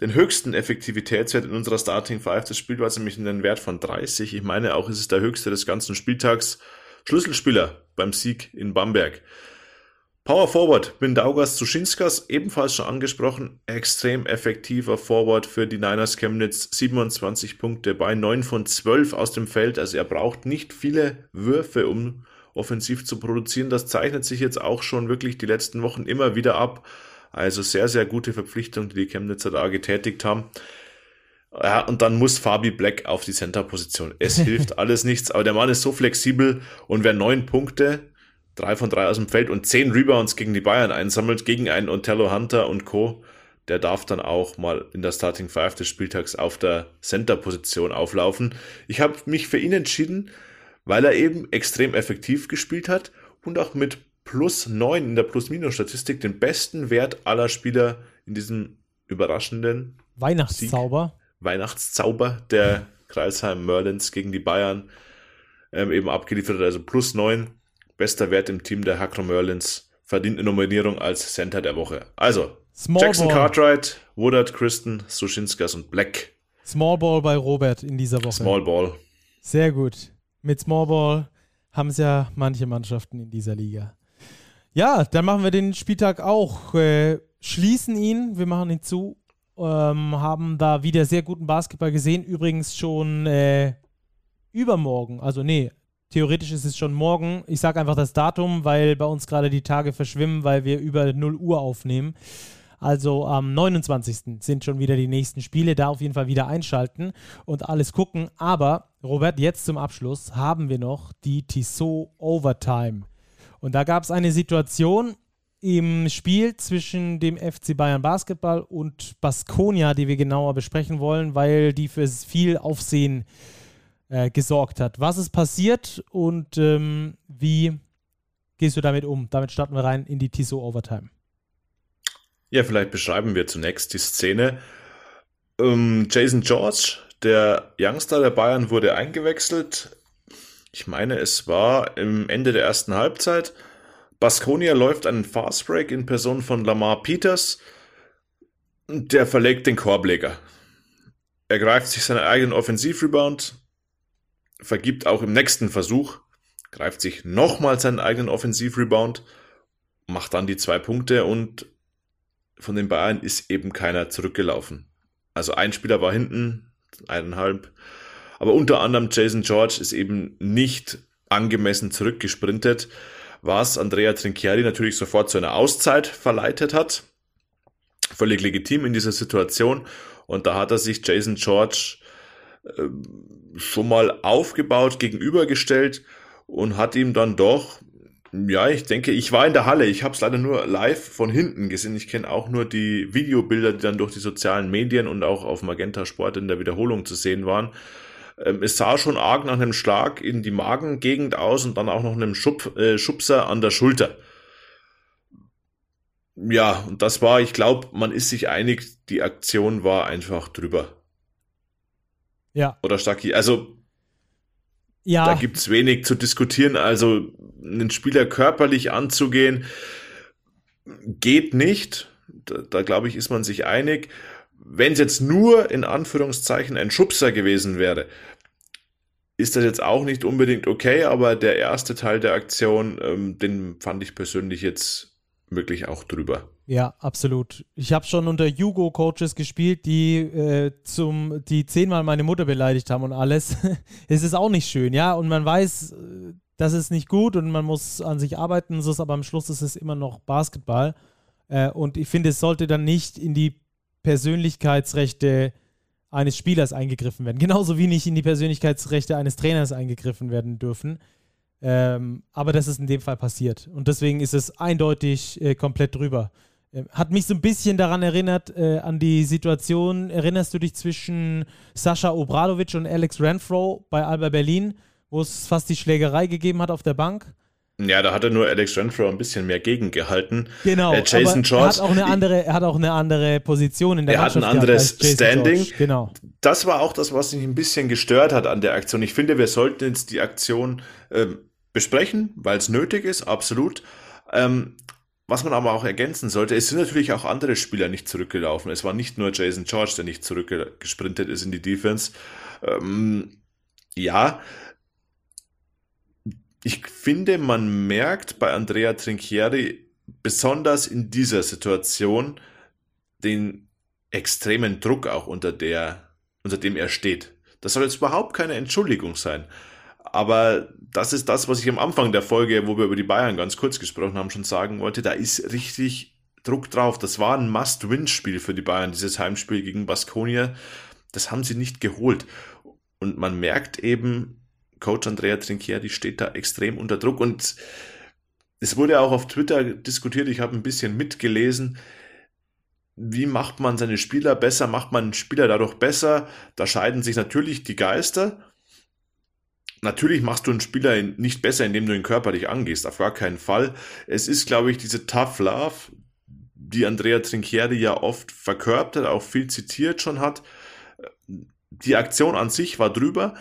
Den höchsten Effektivitätswert in unserer Starting Five. Das Spiel war nämlich in den Wert von 30. Ich meine auch, ist es der höchste des ganzen Spieltags. Schlüsselspieler beim Sieg in Bamberg. Power Forward, Mindaugas Suschinskas, ebenfalls schon angesprochen, extrem effektiver Forward für die Niners Chemnitz, 27 Punkte bei 9 von 12 aus dem Feld, also er braucht nicht viele Würfe, um offensiv zu produzieren. Das zeichnet sich jetzt auch schon wirklich die letzten Wochen immer wieder ab. Also sehr, sehr gute Verpflichtung, die die Chemnitzer da getätigt haben. Ja, und dann muss Fabi Black auf die Center-Position. Es hilft alles nichts, aber der Mann ist so flexibel und wer neun Punkte drei von drei aus dem Feld und zehn Rebounds gegen die Bayern einsammelt, gegen einen Ontello Hunter und Co., der darf dann auch mal in der Starting Five des Spieltags auf der Center-Position auflaufen. Ich habe mich für ihn entschieden, weil er eben extrem effektiv gespielt hat und auch mit plus neun in der Plus-Minus-Statistik den besten Wert aller Spieler in diesem überraschenden Weihnachtszauber. Sieg, Weihnachtszauber der Kreisheim Merlins gegen die Bayern ähm, eben abgeliefert hat. Also plus neun Bester Wert im Team der Hackro Merlins. Verdient eine Nominierung als Center der Woche. Also, Small Jackson Ball. Cartwright, Woodard, Kristen, Suschinskas und Black. Small Ball bei Robert in dieser Woche. Small Ball. Sehr gut. Mit Small Ball haben es ja manche Mannschaften in dieser Liga. Ja, dann machen wir den Spieltag auch. Äh, schließen ihn, wir machen ihn zu. Ähm, haben da wieder sehr guten Basketball gesehen. Übrigens schon äh, übermorgen, also nee, Theoretisch ist es schon morgen. Ich sage einfach das Datum, weil bei uns gerade die Tage verschwimmen, weil wir über 0 Uhr aufnehmen. Also am 29. sind schon wieder die nächsten Spiele. Da auf jeden Fall wieder einschalten und alles gucken. Aber, Robert, jetzt zum Abschluss haben wir noch die Tissot Overtime. Und da gab es eine Situation im Spiel zwischen dem FC Bayern Basketball und Baskonia, die wir genauer besprechen wollen, weil die für viel Aufsehen äh, äh, gesorgt hat. Was ist passiert und ähm, wie gehst du damit um? Damit starten wir rein in die Tissot Overtime. Ja, vielleicht beschreiben wir zunächst die Szene. Ähm, Jason George, der Youngster der Bayern, wurde eingewechselt. Ich meine, es war im Ende der ersten Halbzeit. Baskonia läuft einen Fastbreak in Person von Lamar Peters. Der verlegt den Korbleger. Er greift sich seinen eigenen Offensivrebound, vergibt auch im nächsten Versuch, greift sich nochmal seinen eigenen Offensivrebound, macht dann die zwei Punkte und von den Bayern ist eben keiner zurückgelaufen. Also ein Spieler war hinten, eineinhalb, aber unter anderem Jason George ist eben nicht angemessen zurückgesprintet, was Andrea Trinchieri natürlich sofort zu einer Auszeit verleitet hat. Völlig legitim in dieser Situation. Und da hat er sich Jason George äh, schon mal aufgebaut, gegenübergestellt und hat ihm dann doch, ja, ich denke, ich war in der Halle, ich habe es leider nur live von hinten gesehen. Ich kenne auch nur die Videobilder, die dann durch die sozialen Medien und auch auf Magenta Sport in der Wiederholung zu sehen waren. Ähm, es sah schon arg nach einem Schlag in die Magengegend aus und dann auch noch einem Schub, äh, Schubser an der Schulter. Ja, und das war, ich glaube, man ist sich einig, die Aktion war einfach drüber. Ja. Oder Stacki. Also ja. da gibt es wenig zu diskutieren. Also einen Spieler körperlich anzugehen, geht nicht. Da, da glaube ich, ist man sich einig. Wenn es jetzt nur in Anführungszeichen ein Schubser gewesen wäre, ist das jetzt auch nicht unbedingt okay, aber der erste Teil der Aktion, ähm, den fand ich persönlich jetzt wirklich auch drüber. Ja, absolut. Ich habe schon unter Jugo-Coaches gespielt, die äh, zum, die zehnmal meine Mutter beleidigt haben und alles. es ist auch nicht schön, ja. Und man weiß, äh, das ist nicht gut und man muss an sich arbeiten, so ist, aber am Schluss ist es immer noch Basketball. Äh, und ich finde, es sollte dann nicht in die Persönlichkeitsrechte eines Spielers eingegriffen werden. Genauso wie nicht in die Persönlichkeitsrechte eines Trainers eingegriffen werden dürfen. Ähm, aber das ist in dem Fall passiert. Und deswegen ist es eindeutig äh, komplett drüber. Äh, hat mich so ein bisschen daran erinnert, äh, an die Situation, erinnerst du dich zwischen Sascha Obradovic und Alex Renfro bei Alba Berlin, wo es fast die Schlägerei gegeben hat auf der Bank? Ja, da hat er nur Alex Renfro ein bisschen mehr gegengehalten. Genau. Äh, Jason George. Er hat auch eine andere, er hat auch eine andere Position in der Er hat ein anderes Standing. George. Genau. Das war auch das, was mich ein bisschen gestört hat an der Aktion. Ich finde, wir sollten jetzt die Aktion äh, besprechen, weil es nötig ist, absolut. Ähm, was man aber auch ergänzen sollte, es sind natürlich auch andere Spieler nicht zurückgelaufen. Es war nicht nur Jason George, der nicht zurückgesprintet ist in die Defense. Ähm, ja, ich finde, man merkt bei Andrea Trinchieri besonders in dieser Situation den extremen Druck auch unter der, unter dem er steht. Das soll jetzt überhaupt keine Entschuldigung sein. Aber das ist das, was ich am Anfang der Folge, wo wir über die Bayern ganz kurz gesprochen haben, schon sagen wollte. Da ist richtig Druck drauf. Das war ein Must-Win-Spiel für die Bayern, dieses Heimspiel gegen Baskonia. Das haben sie nicht geholt. Und man merkt eben, Coach Andrea Trinchieri steht da extrem unter Druck. Und es wurde auch auf Twitter diskutiert, ich habe ein bisschen mitgelesen, wie macht man seine Spieler besser, macht man Spieler dadurch besser? Da scheiden sich natürlich die Geister. Natürlich machst du einen Spieler nicht besser, indem du ihn körperlich angehst, auf gar keinen Fall. Es ist, glaube ich, diese Tough Love, die Andrea Trinchieri ja oft verkörpert hat, auch viel zitiert schon hat. Die Aktion an sich war drüber.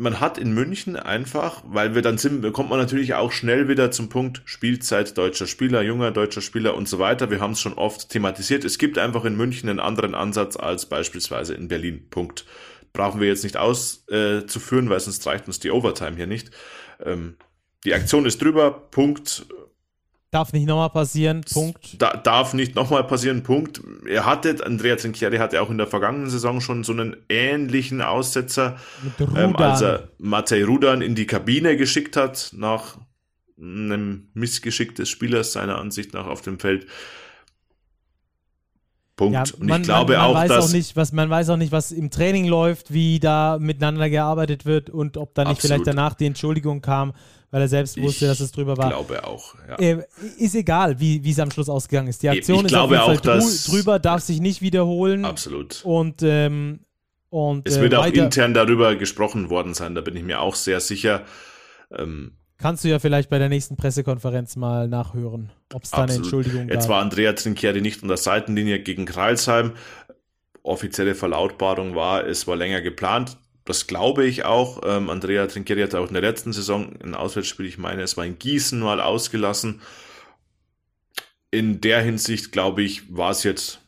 Man hat in München einfach, weil wir dann sind, kommt man natürlich auch schnell wieder zum Punkt Spielzeit deutscher Spieler, junger deutscher Spieler und so weiter. Wir haben es schon oft thematisiert. Es gibt einfach in München einen anderen Ansatz als beispielsweise in Berlin. Punkt brauchen wir jetzt nicht auszuführen, äh, weil sonst reicht uns die Overtime hier nicht. Ähm, die Aktion ist drüber, Punkt. Darf nicht nochmal passieren, Punkt. Da, darf nicht nochmal passieren, Punkt. Er hatte, Andrea Trinchieri hatte auch in der vergangenen Saison schon so einen ähnlichen Aussetzer, ähm, als er Matej Rudan in die Kabine geschickt hat, nach einem Missgeschick des Spielers seiner Ansicht nach auf dem Feld. Punkt. Ja, und man, ich glaube man, man auch, weiß dass auch nicht, was man weiß auch nicht, was im Training läuft, wie da miteinander gearbeitet wird und ob da nicht Absolut. vielleicht danach die Entschuldigung kam, weil er selbst wusste, ich dass es drüber war. Ich glaube auch. Ja. Äh, ist egal, wie es am Schluss ausgegangen ist. Die Aktion ich ist auf jeden Fall drü drüber, darf sich nicht wiederholen. Absolut. Und ähm, und, es wird äh, auch intern darüber gesprochen worden sein, da bin ich mir auch sehr sicher. Ähm, Kannst du ja vielleicht bei der nächsten Pressekonferenz mal nachhören, ob es da eine Entschuldigung gab. Jetzt war Andrea Trinchieri nicht an der Seitenlinie gegen Kreilsheim. Offizielle Verlautbarung war, es war länger geplant. Das glaube ich auch. Ähm, Andrea Trinchieri hat auch in der letzten Saison ein Auswärtsspiel, ich meine, es war in Gießen mal ausgelassen. In der Hinsicht, glaube ich, war es jetzt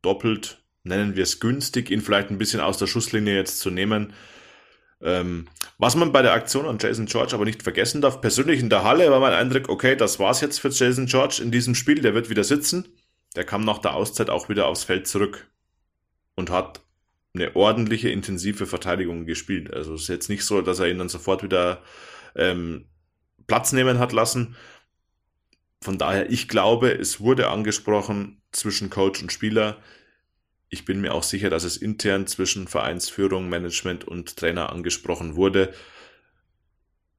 doppelt, nennen wir es günstig, ihn vielleicht ein bisschen aus der Schusslinie jetzt zu nehmen. Ähm, was man bei der Aktion an Jason George aber nicht vergessen darf, persönlich in der Halle war mein Eindruck, okay, das war's jetzt für Jason George in diesem Spiel, der wird wieder sitzen. Der kam nach der Auszeit auch wieder aufs Feld zurück und hat eine ordentliche, intensive Verteidigung gespielt. Also es ist jetzt nicht so, dass er ihn dann sofort wieder ähm, Platz nehmen hat lassen. Von daher, ich glaube, es wurde angesprochen zwischen Coach und Spieler ich bin mir auch sicher, dass es intern zwischen Vereinsführung, Management und Trainer angesprochen wurde.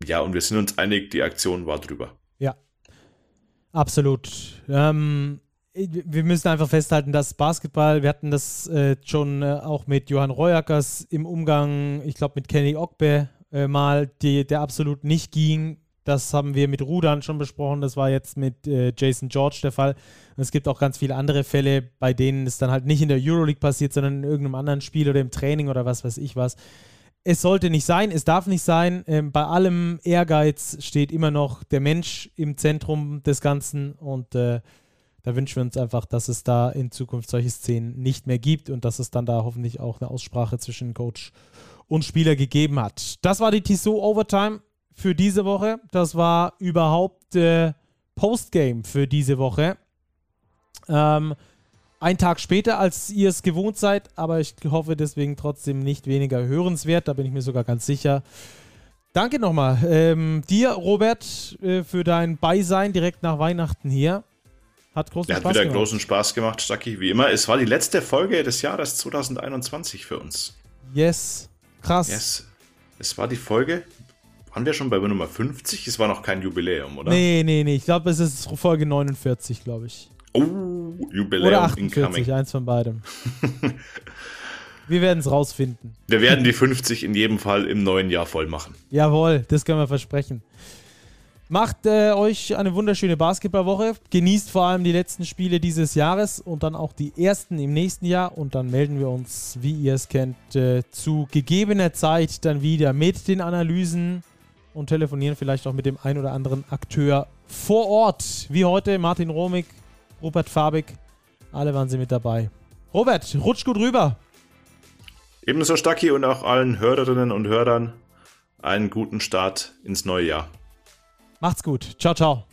Ja, und wir sind uns einig, die Aktion war drüber. Ja, absolut. Ähm, wir müssen einfach festhalten, dass Basketball, wir hatten das äh, schon äh, auch mit Johann Royackers im Umgang, ich glaube mit Kenny Ogbe äh, mal, die, der absolut nicht ging. Das haben wir mit Rudern schon besprochen. Das war jetzt mit äh, Jason George der Fall. Und es gibt auch ganz viele andere Fälle, bei denen es dann halt nicht in der Euroleague passiert, sondern in irgendeinem anderen Spiel oder im Training oder was weiß ich was. Es sollte nicht sein, es darf nicht sein. Ähm, bei allem Ehrgeiz steht immer noch der Mensch im Zentrum des Ganzen und äh, da wünschen wir uns einfach, dass es da in Zukunft solche Szenen nicht mehr gibt und dass es dann da hoffentlich auch eine Aussprache zwischen Coach und Spieler gegeben hat. Das war die Tissot Overtime für diese Woche. Das war überhaupt äh, Postgame für diese Woche. Ähm, ein Tag später, als ihr es gewohnt seid, aber ich hoffe deswegen trotzdem nicht weniger hörenswert. Da bin ich mir sogar ganz sicher. Danke nochmal ähm, dir, Robert, äh, für dein Beisein direkt nach Weihnachten hier. Hat großen Spaß hat wieder gemacht. großen Spaß gemacht, Stucky, wie immer. Es war die letzte Folge des Jahres 2021 für uns. Yes. Krass. Yes. Es war die Folge, waren wir schon bei Nummer 50? Es war noch kein Jubiläum, oder? Nee, nee, nee. Ich glaube, es ist Folge 49, glaube ich. Oh, Jubiläum Oder 48, eins von beidem. wir werden es rausfinden. Wir werden die 50 in jedem Fall im neuen Jahr voll machen. Jawohl, das können wir versprechen. Macht äh, euch eine wunderschöne Basketballwoche. Genießt vor allem die letzten Spiele dieses Jahres und dann auch die ersten im nächsten Jahr. Und dann melden wir uns, wie ihr es kennt, äh, zu gegebener Zeit dann wieder mit den Analysen und telefonieren vielleicht auch mit dem ein oder anderen Akteur vor Ort. Wie heute Martin Romig, Robert Fabig. Alle waren sie mit dabei. Robert, rutsch gut rüber. Ebenso Stacki und auch allen Hörerinnen und Hörern einen guten Start ins neue Jahr. Macht's gut. Ciao, ciao.